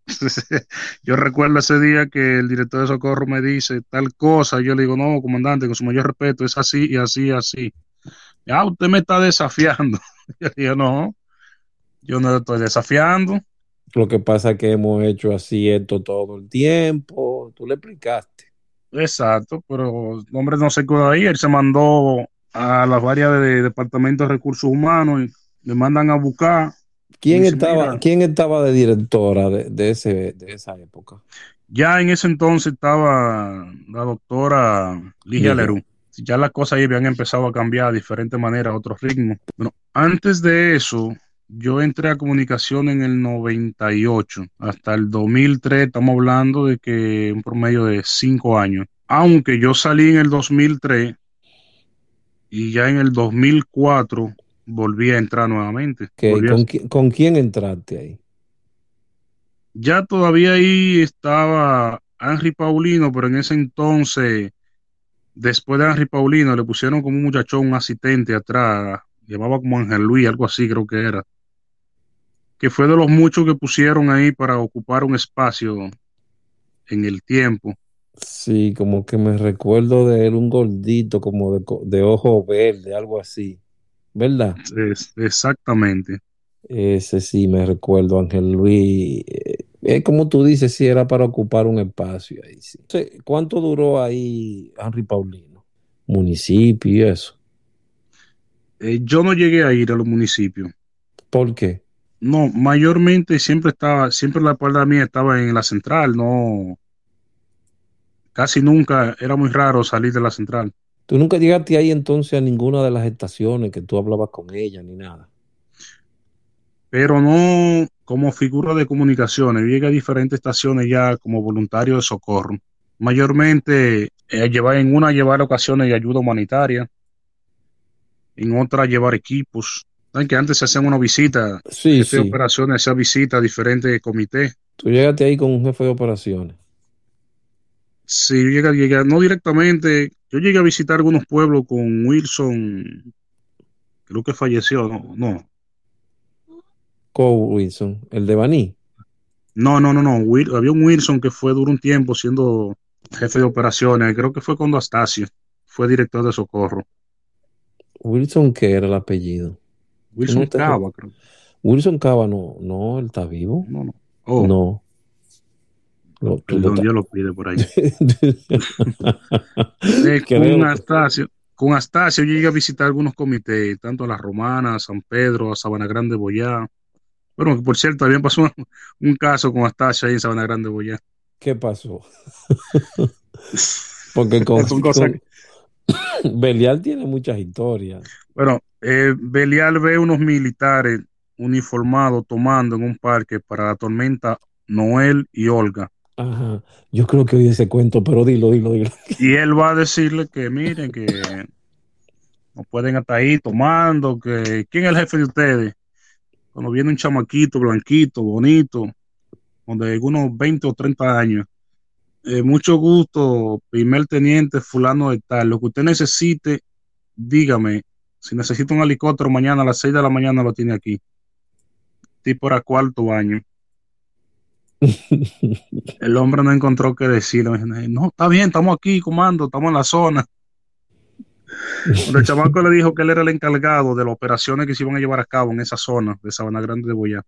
yo recuerdo ese día que el director de socorro me dice tal cosa, yo le digo, no, comandante, con su mayor respeto, es así y así y así. Ya, usted me está desafiando. yo digo, no, yo no estoy desafiando. Lo que pasa es que hemos hecho así esto todo el tiempo, tú le explicaste. Exacto, pero el hombre no se quedó ahí, él se mandó a las varias de, departamentos de recursos humanos y le mandan a buscar. ¿Quién, estaba, ¿quién estaba de directora de, ese, de esa época? Ya en ese entonces estaba la doctora Ligia Lerú. Ya las cosas ahí habían empezado a cambiar de diferente manera, a otros ritmos. Bueno, antes de eso, yo entré a comunicación en el 98. Hasta el 2003 estamos hablando de que un promedio de cinco años. Aunque yo salí en el 2003 y ya en el 2004 volví a entrar nuevamente. ¿Con, quién entraste ahí? Ya todavía ahí estaba Henry Paulino, pero en ese entonces, después de Henry Paulino, le pusieron como un muchachón, un asistente atrás, llamaba como Ángel Luis, algo así creo que era que fue de los muchos que pusieron ahí para ocupar un espacio en el tiempo. Sí, como que me recuerdo de él, un gordito, como de, de ojo verde, algo así, ¿verdad? exactamente. Ese sí, me recuerdo, Ángel Luis. Eh, es como tú dices, sí, era para ocupar un espacio ahí. Sí. ¿Cuánto duró ahí Henry Paulino? Municipio y eso. Eh, yo no llegué a ir a los municipios. ¿Por qué? No, mayormente siempre estaba, siempre la espalda mía estaba en la central, no, casi nunca, era muy raro salir de la central. ¿Tú nunca llegaste ahí entonces a ninguna de las estaciones que tú hablabas con ella ni nada? pero no como figura de comunicaciones. Llega a diferentes estaciones ya como voluntario de socorro. Mayormente eh, llevar en una llevar ocasiones de ayuda humanitaria, en otra llevar equipos. ¿Saben que antes se hacían una visita, Sí, jefe de sí. operaciones, hacía visita a diferentes comités. Tú llegaste ahí con un jefe de operaciones. Sí, yo llegué, llegué- no directamente, yo llegué a visitar algunos pueblos con Wilson, creo que falleció, no, no, Cole Wilson, el de Baní. no, no, no, no, había un Wilson que fue duro un tiempo siendo jefe de operaciones, creo que fue cuando Astacio fue director de socorro. Wilson, ¿qué era el apellido? Wilson Cava, creo. Wilson Cava, no, no, él está vivo. No, no. Oh, No. Lo- Dios lo pide por ahí. Eh, con Astacio, con Astacio yo llegué a visitar algunos comités, tanto a La Romana, a San Pedro, a Sabana Grande, Boyá. Bueno, por cierto, también pasó un, un caso con Astacio ahí en Sabana Grande, Boyá. ¿Qué pasó? Porque con, Son cosas con- Belial tiene muchas historias. Bueno, eh, Belial ve unos militares uniformados tomando en un parque para la tormenta Noel y Olga. Ajá. Yo creo que oí ese cuento, pero dilo, dilo, dilo. Y él va a decirle que miren que no pueden estar ahí tomando, que ¿quién es el jefe de ustedes? Cuando viene un chamaquito blanquito, bonito, donde algunos 20 o 30 años. Eh, mucho gusto, primer teniente fulano de tal. Lo que usted necesite, dígame. Si necesita un helicóptero mañana a las 6 de la mañana lo tiene aquí. Tipo era cuarto baño. El hombre no encontró qué decir. No, está bien, estamos aquí, comando, estamos en la zona. El chamaco le dijo que él era el encargado de las operaciones que se iban a llevar a cabo en esa zona de Sabana Grande de Boyá.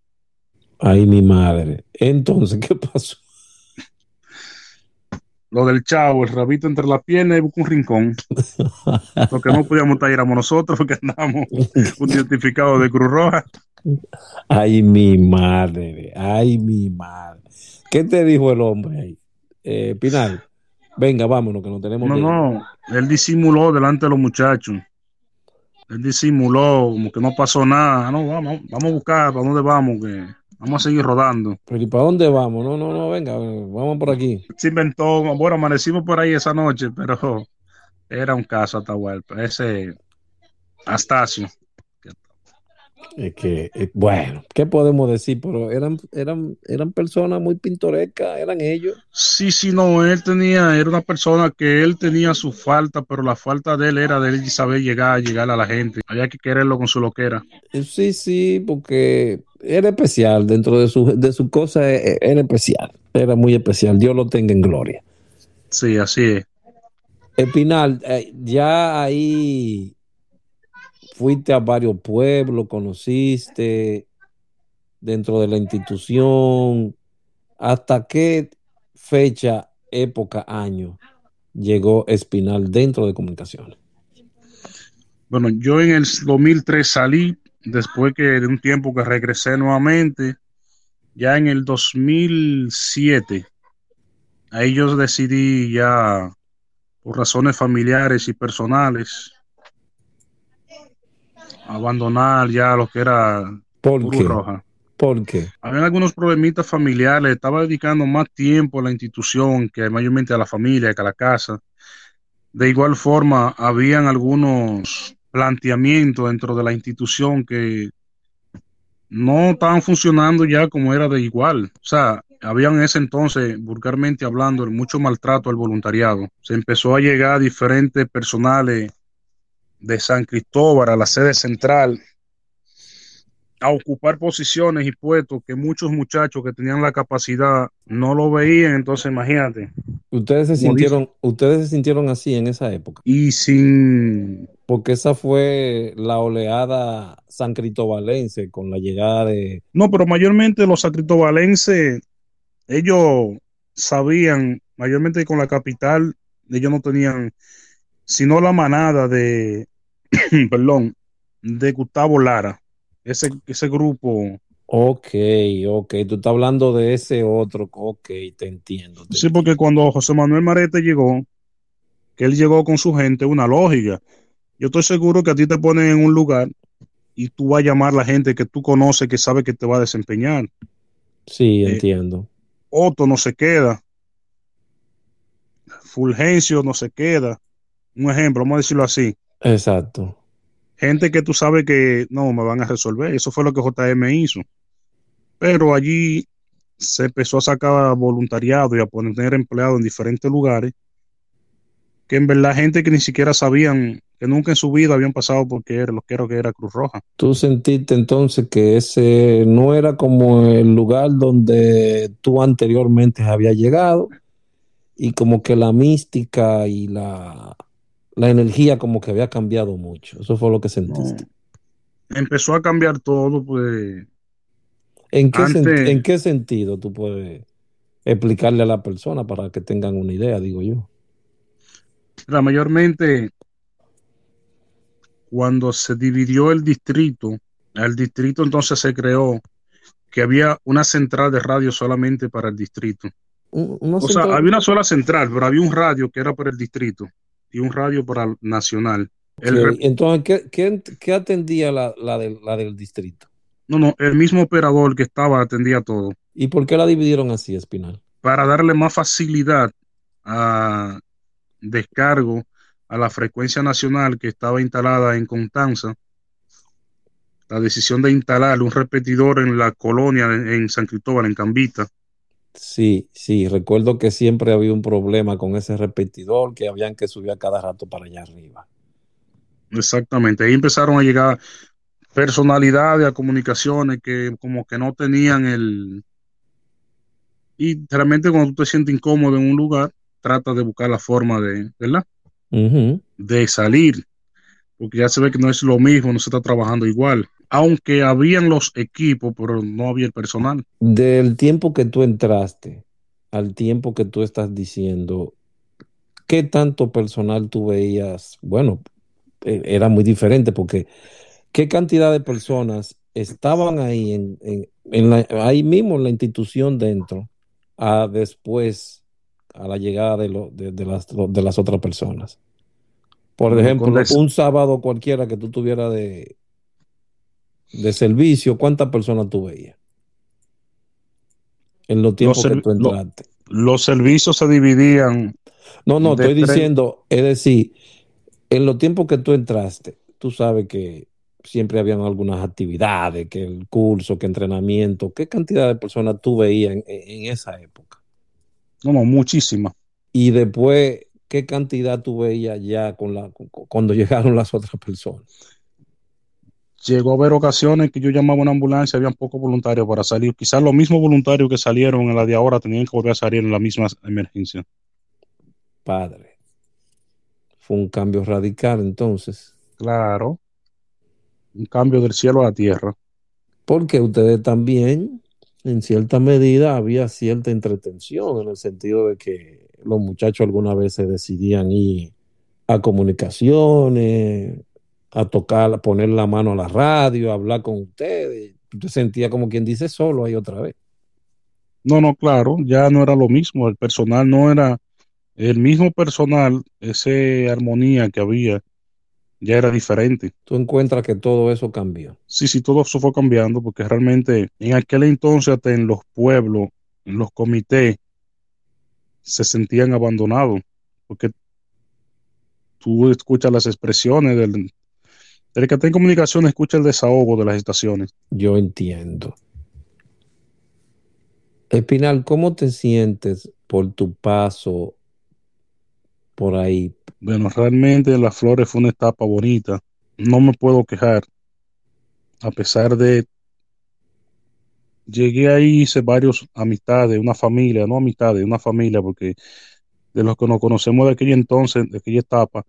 Ay, mi madre. Entonces, ¿qué pasó? Lo del chavo, el rabito entre las piernas y busca un rincón. Lo que no podíamos estar éramos nosotros porque andábamos un certificado de Cruz Roja. Ay, mi madre. Ay, mi madre. ¿Qué te dijo el hombre ahí? Eh, Pinal, venga, vámonos, que nos tenemos No, no, él disimuló delante de los muchachos. Él disimuló como que no pasó nada. Ah, No, vamos, vamos a buscar para dónde vamos, que vamos a seguir rodando. Pero ¿y para dónde vamos? No, no, no, venga, vamos por aquí. Se inventó, bueno, amanecimos por ahí esa noche, pero era un caso Atahualpa, ese Astacio. Es que, eh, bueno, ¿qué podemos decir? Pero eran, eran, eran personas muy pintorescas, eran ellos. Sí, sí, no, él tenía, era una persona que él tenía su falta, pero la falta de él era de él saber llegar, llegar a la gente. Había que quererlo con su loquera. Eh, Sí, sí, porque era especial, dentro de su, de su cosa eh, era especial, era muy especial, Dios lo tenga en gloria. Sí, así es. Espinal, eh, ya ahí fuiste a varios pueblos, conociste dentro de la institución, ¿hasta qué fecha, época, año llegó Espinal dentro de comunicaciones? Bueno, yo en el 2003 salí, después que de un tiempo que regresé nuevamente, ya en el 2007, ahí yo decidí ya, por razones familiares y personales, abandonar ya lo que era ¿Por qué? Roja. ¿Por qué? Habían algunos problemitas familiares, estaba dedicando más tiempo a la institución que mayormente a la familia, que a la casa. De igual forma, habían algunos planteamientos dentro de la institución que no estaban funcionando ya como era de igual. O sea, habían en ese entonces, vulgarmente hablando, mucho maltrato al voluntariado. Se empezó a llegar diferentes personales de San Cristóbal a la sede central a ocupar posiciones y puestos que muchos muchachos que tenían la capacidad no lo veían, entonces imagínate. Ustedes se sintieron, ustedes se sintieron así en esa época, Y sin porque esa fue la oleada san cristobalense con la llegada de No, pero mayormente los sacristobalenses, ellos sabían, mayormente con la capital, ellos no tenían, sino la manada de, perdón, de Gustavo Lara, ese, ese grupo. Ok, ok, tú estás hablando de ese otro, ok, te entiendo. te- Sí, porque cuando José Manuel Marete llegó, que él llegó con su gente, una lógica. Yo estoy seguro que a ti te ponen en un lugar y tú vas a llamar a la gente que tú conoces que sabe que te va a desempeñar. Sí, eh, entiendo. Otto no se queda. Fulgencio no se queda. Un ejemplo, vamos a decirlo así. Exacto. Gente que tú sabes que no me van a resolver. Eso fue lo que JM hizo. Pero allí se empezó a sacar voluntariado y a poner empleados en diferentes lugares que en verdad gente que ni siquiera sabían, que nunca en su vida habían pasado porque era lo que era, que era Cruz Roja. ¿Tú sentiste entonces que ese no era como el lugar donde tú anteriormente habías llegado y como que la mística y la, la energía como que había cambiado mucho? Eso fue lo que sentiste. Empezó a cambiar todo, pues. ¿En qué, ¿En qué sentido tú puedes explicarle a la persona para que tengan una idea, digo yo? mayormente cuando se dividió el distrito, el distrito entonces se creó que había una central de radio solamente para el distrito. o sea, había una sola central, pero había un radio que era para el distrito y un radio para el nacional. Entonces, ¿qué, atendía la, la, la del distrito? No, no, el mismo operador que estaba atendía todo. ¿Y por qué la dividieron así, Espinal? Para darle más facilidad a descargo a la frecuencia nacional que estaba instalada en Constanza, la decisión de instalar un repetidor en la colonia en San Cristóbal, en Cambita. Sí, sí, recuerdo que siempre había un problema con ese repetidor que habían que subir a cada rato para allá arriba. Exactamente, ahí empezaron a llegar personalidades a comunicaciones que como que no tenían el... Y realmente cuando tú te sientes incómodo en un lugar, trata de buscar la forma de, ¿verdad? De salir, porque ya se ve que no es lo mismo, no se está trabajando igual. Aunque habían los equipos, pero no había el personal. Del tiempo que tú entraste al tiempo que tú estás diciendo, ¿qué tanto personal tú veías? Bueno, e, era muy diferente porque ¿qué cantidad de personas estaban ahí, en, en, ahí mismo en la institución dentro, a después a la llegada de, lo, de, las, de las otras personas. Por ejemplo, un sábado cualquiera que tú tuvieras de, de servicio, ¿cuántas personas tú veías? En los tiempos que tú entraste. los servicios se dividían. No, no, estoy diciendo, es decir, en los tiempos que tú entraste, tú sabes que siempre habían algunas actividades, que el curso, que entrenamiento. ¿Qué cantidad de personas tú veías en esa época? No, no, muchísima. Y después, ¿qué cantidad tú veías ya con la, cuando llegaron las otras personas? Llegó a haber ocasiones que yo llamaba a una ambulancia, habían pocos voluntarios para salir. Quizás los mismos voluntarios que salieron en la de ahora tenían que volver a salir en la misma emergencia. Padre. Fue un cambio radical entonces. Claro. Un cambio del cielo a la tierra. Porque ustedes también en cierta medida había cierta entretención en el sentido de que los muchachos algunas veces decidían ir a comunicaciones, a tocar, a poner la mano a la radio, a hablar con ustedes. Usted sentía como quien dice solo ahí otra vez. No, no, claro, ya no era lo mismo, el personal no era el mismo personal, esa armonía que había ya era diferente. ¿Tú encuentras que todo eso cambió? Sí, sí, todo eso fue cambiando porque realmente en aquel entonces hasta en los pueblos, en los comités, se sentían abandonados porque tú escuchas las expresiones del, del que está en comunicación, escucha el desahogo de las estaciones. Yo entiendo. Espinal, ¿cómo te sientes por tu paso por ahí, bueno, realmente Las Flores fue una etapa bonita. No me puedo quejar. A pesar de... Llegué ahí, hice varios amistades, una familia, no amistades, una familia, porque de los que nos conocemos de aquel entonces, de aquella etapa,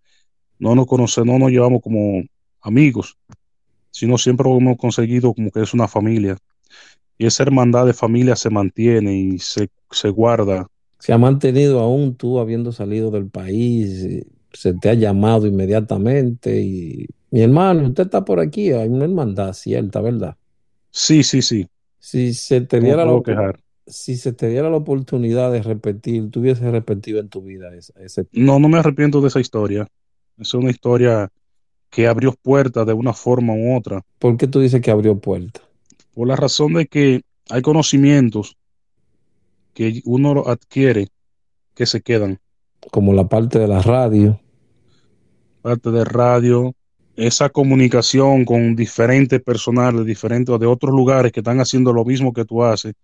no nos conocemos, no nos llevamos como amigos, sino siempre hemos conseguido como que es una familia. Y esa hermandad de familia se mantiene y se, se guarda. Se ha mantenido aún tú habiendo salido del país, se te ha llamado inmediatamente y mi hermano, usted está por aquí, hay una hermandad cierta, ¿verdad? Sí, sí, sí. Si se te diera la, si se te diera la oportunidad de repetir, tú hubieses repetido en tu vida ese, No, no me arrepiento de esa historia. Es una historia que abrió puertas de una forma u otra. ¿Por qué tú dices que abrió puertas? Por la razón de que hay conocimientos que uno adquiere que se quedan. Como la parte de la radio. Parte de radio, esa comunicación con diferentes personales, diferentes de otros lugares que están haciendo lo mismo que tú haces.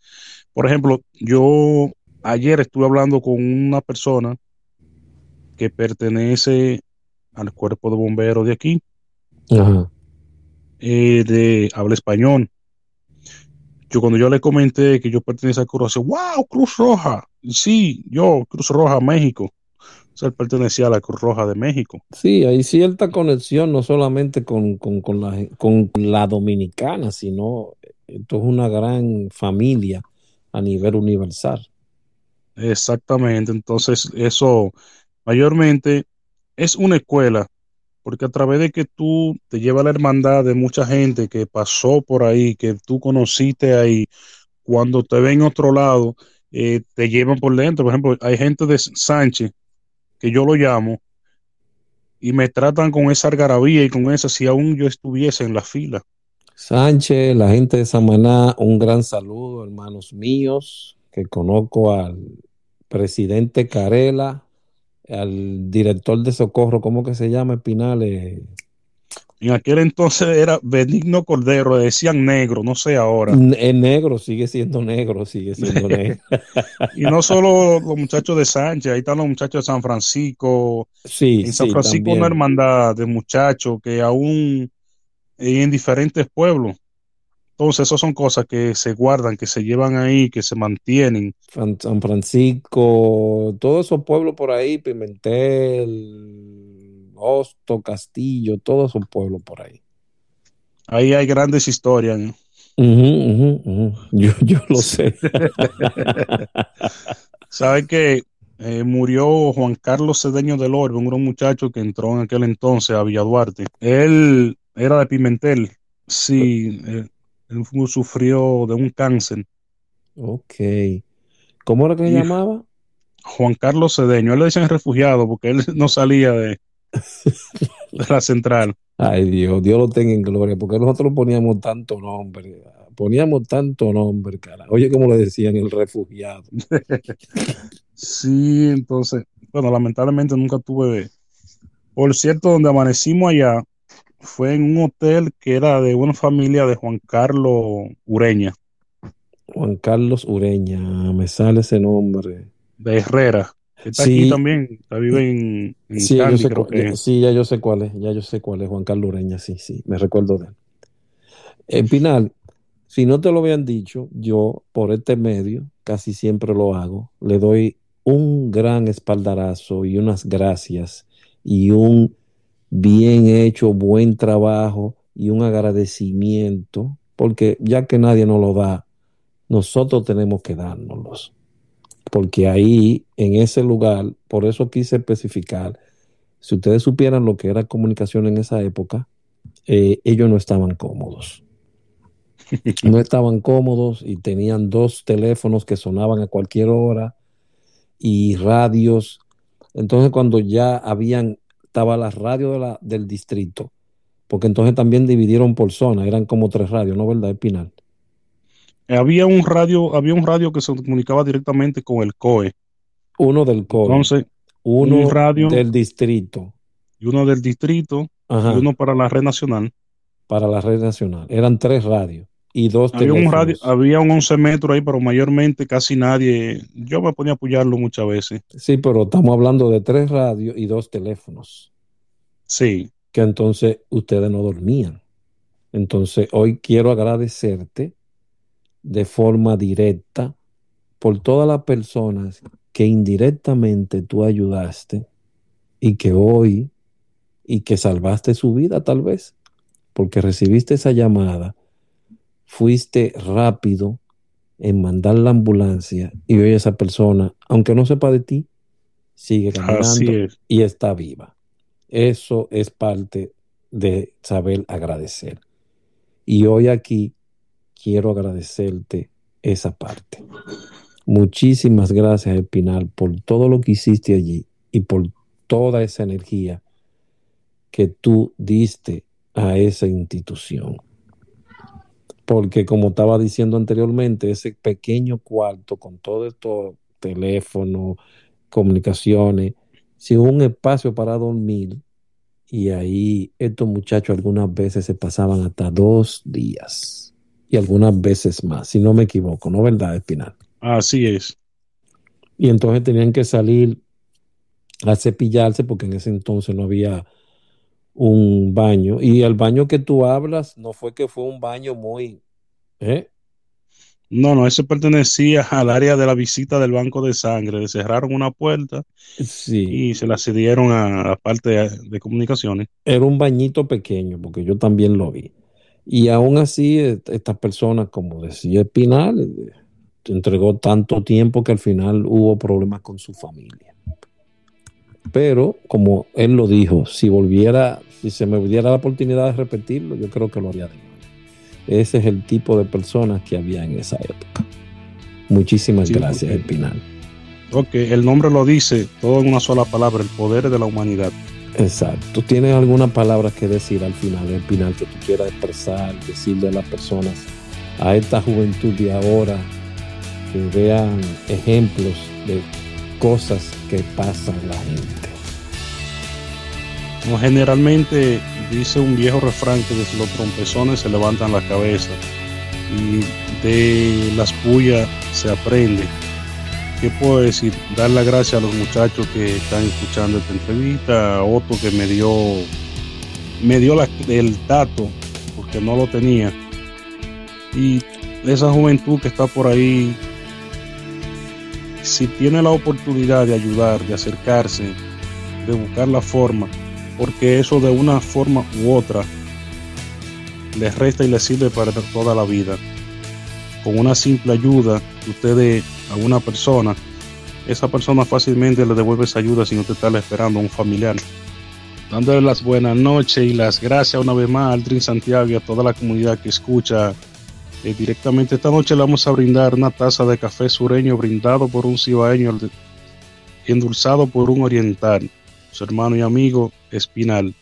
Por ejemplo, yo ayer estuve hablando con una persona que pertenece al cuerpo de bomberos de aquí, eh, de habla español. Yo cuando yo le comenté que yo pertenecía a Cruz Roja, wow, Cruz Roja, sí, yo, Cruz Roja, México. O sea, él pertenecía a la Cruz Roja de México. Sí, hay cierta conexión, no solamente con, con, la, con la dominicana, sino esto es una gran familia a nivel universal. Exactamente, entonces eso mayormente es una escuela, porque a través de que tú te llevas la hermandad de mucha gente que pasó por ahí, que tú conociste ahí, cuando te ven otro lado, eh, te llevan por dentro. Por ejemplo, hay gente de Sánchez, que yo lo llamo, y me tratan con esa algarabía y con esa si aún yo estuviese en la fila. Sánchez, la gente de Samaná, un gran saludo, hermanos míos, que conozco al presidente Carela, al director de socorro, ¿cómo que se llama Espinal? en aquel entonces era Benigno Cordero, decían negro, no sé ahora. Es negro, sigue siendo negro, sigue siendo negro. y no solo los muchachos de Sánchez, ahí están los muchachos de San Francisco. Sí, en San Francisco una hermandad de muchachos que aún en diferentes pueblos entonces, esas son cosas que se guardan, que se llevan ahí, que se mantienen. San Francisco, todos esos pueblos por ahí, Pimentel, Hosto, Castillo, todos esos pueblos por ahí. Ahí hay grandes historias. Yo, yo, lo sé. ¿Sabe que eh, murió Juan Carlos Cedeño del Orbe, un gran muchacho que entró en aquel entonces a Villa Duarte? Él era de Pimentel. Sí, eh, él sufrió de un cáncer. Ok. ¿Cómo era que se llamaba? Juan Carlos Cedeño. Él le dicen refugiado porque él no salía de, la central. Ay Dios, Dios lo tenga en gloria, porque nosotros poníamos tanto nombre, poníamos tanto nombre, cara. Oye, como le decían, el refugiado. sí, entonces, bueno, lamentablemente nunca tuve. Por cierto, donde amanecimos allá, fue en un hotel que era de una familia de Juan Carlos Ureña. Juan Carlos Ureña, me sale ese nombre. De Herrera. está aquí también, vive en, sí, ya yo sé cuál es, ya yo sé cuál es, Juan Carlos Ureña, sí, sí, me recuerdo de él. En final, si no te lo habían dicho, yo por este medio, casi siempre lo hago, le doy un gran espaldarazo y unas gracias y un bien hecho, buen trabajo y un agradecimiento, porque ya que nadie nos lo da, nosotros tenemos que dárnoslos. Porque ahí, en ese lugar, por eso quise especificar, si ustedes supieran lo que era comunicación en esa época, eh, ellos no estaban cómodos. No estaban cómodos y tenían dos teléfonos que sonaban a cualquier hora y radios. Entonces cuando ya habían estaba la radio de la, del distrito, porque entonces también dividieron por zona, eran como tres radios, ¿no verdad, Espinal? Había un radio, había un radio que se comunicaba directamente con el COE. Uno del COE. Entonces, uno radio del distrito. Y uno del distrito y uno para la red nacional. Para la red nacional. Eran tres radios y dos había un radio, había un 11 metros ahí, pero mayormente casi nadie. Yo me ponía a apoyarlo muchas veces. Sí, pero estamos hablando de tres radios y dos teléfonos. Sí. Que entonces ustedes no dormían. Entonces, hoy quiero agradecerte de forma directa por todas las personas que indirectamente tú ayudaste y que hoy y que salvaste su vida tal vez, porque recibiste esa llamada fuiste rápido en mandar la ambulancia y hoy esa persona, aunque no sepa de ti, sigue caminando y está viva. Eso es parte de saber agradecer. Y hoy aquí quiero agradecerte esa parte. Muchísimas gracias, Espinal, por todo lo que hiciste allí y por toda esa energía que tú diste a esa institución. Porque como estaba diciendo anteriormente, ese pequeño cuarto con todo esto, teléfono, comunicaciones, sin un espacio para dormir, y ahí estos muchachos algunas veces se pasaban hasta dos días y algunas veces más, si no me equivoco, ¿no verdad, Espinal? Así es. Y entonces tenían que salir a cepillarse porque en ese entonces no había un baño. Y el baño que tú hablas no fue que fue un baño muy... ¿eh? No, no, ese pertenecía al área de la visita del banco de sangre. Le cerraron una puerta sí. y se la cedieron a la parte de, de comunicaciones. Era un bañito pequeño, porque yo también lo vi. Y aún así, estas personas, como decía Espinal, eh, entregó tanto tiempo que al final hubo problemas con su familia. Pero, como él lo dijo, si volviera, si se me diera la oportunidad de repetirlo, yo creo que lo haría de nuevo. Ese es el tipo de personas que había en esa época. Muchísimas Sí, gracias, porque- Espinal. Ok, el nombre lo dice, todo en una sola palabra, el poder de la humanidad. Exacto. ¿Tienes alguna palabra que decir al final, Espinal, que tú quieras expresar, decirle a las personas, a esta juventud de ahora, que vean ejemplos de cosas que pasan la gente? No, generalmente dice un viejo refrán que desde los trompezones se levantan la cabeza y de las pullas se aprende. ¿Qué puedo decir? Dar las gracias a los muchachos que están escuchando esta entrevista, a Otto que me dio, me dio el dato porque no lo tenía. Y esa juventud que está por ahí, si tiene la oportunidad de ayudar, de acercarse, de buscar la forma, porque eso de una forma u otra les resta y les sirve para toda la vida. Con una simple ayuda que usted a una persona, esa persona fácilmente le devuelve esa ayuda sin usted estarle esperando a un familiar. Dándole las buenas noches y las gracias una vez más al Dream Santiago y a toda la comunidad que escucha eh, directamente. Esta noche le vamos a brindar una taza de café sureño brindado por un cibaeño endulzado por un oriental, su hermano y amigo Espinal.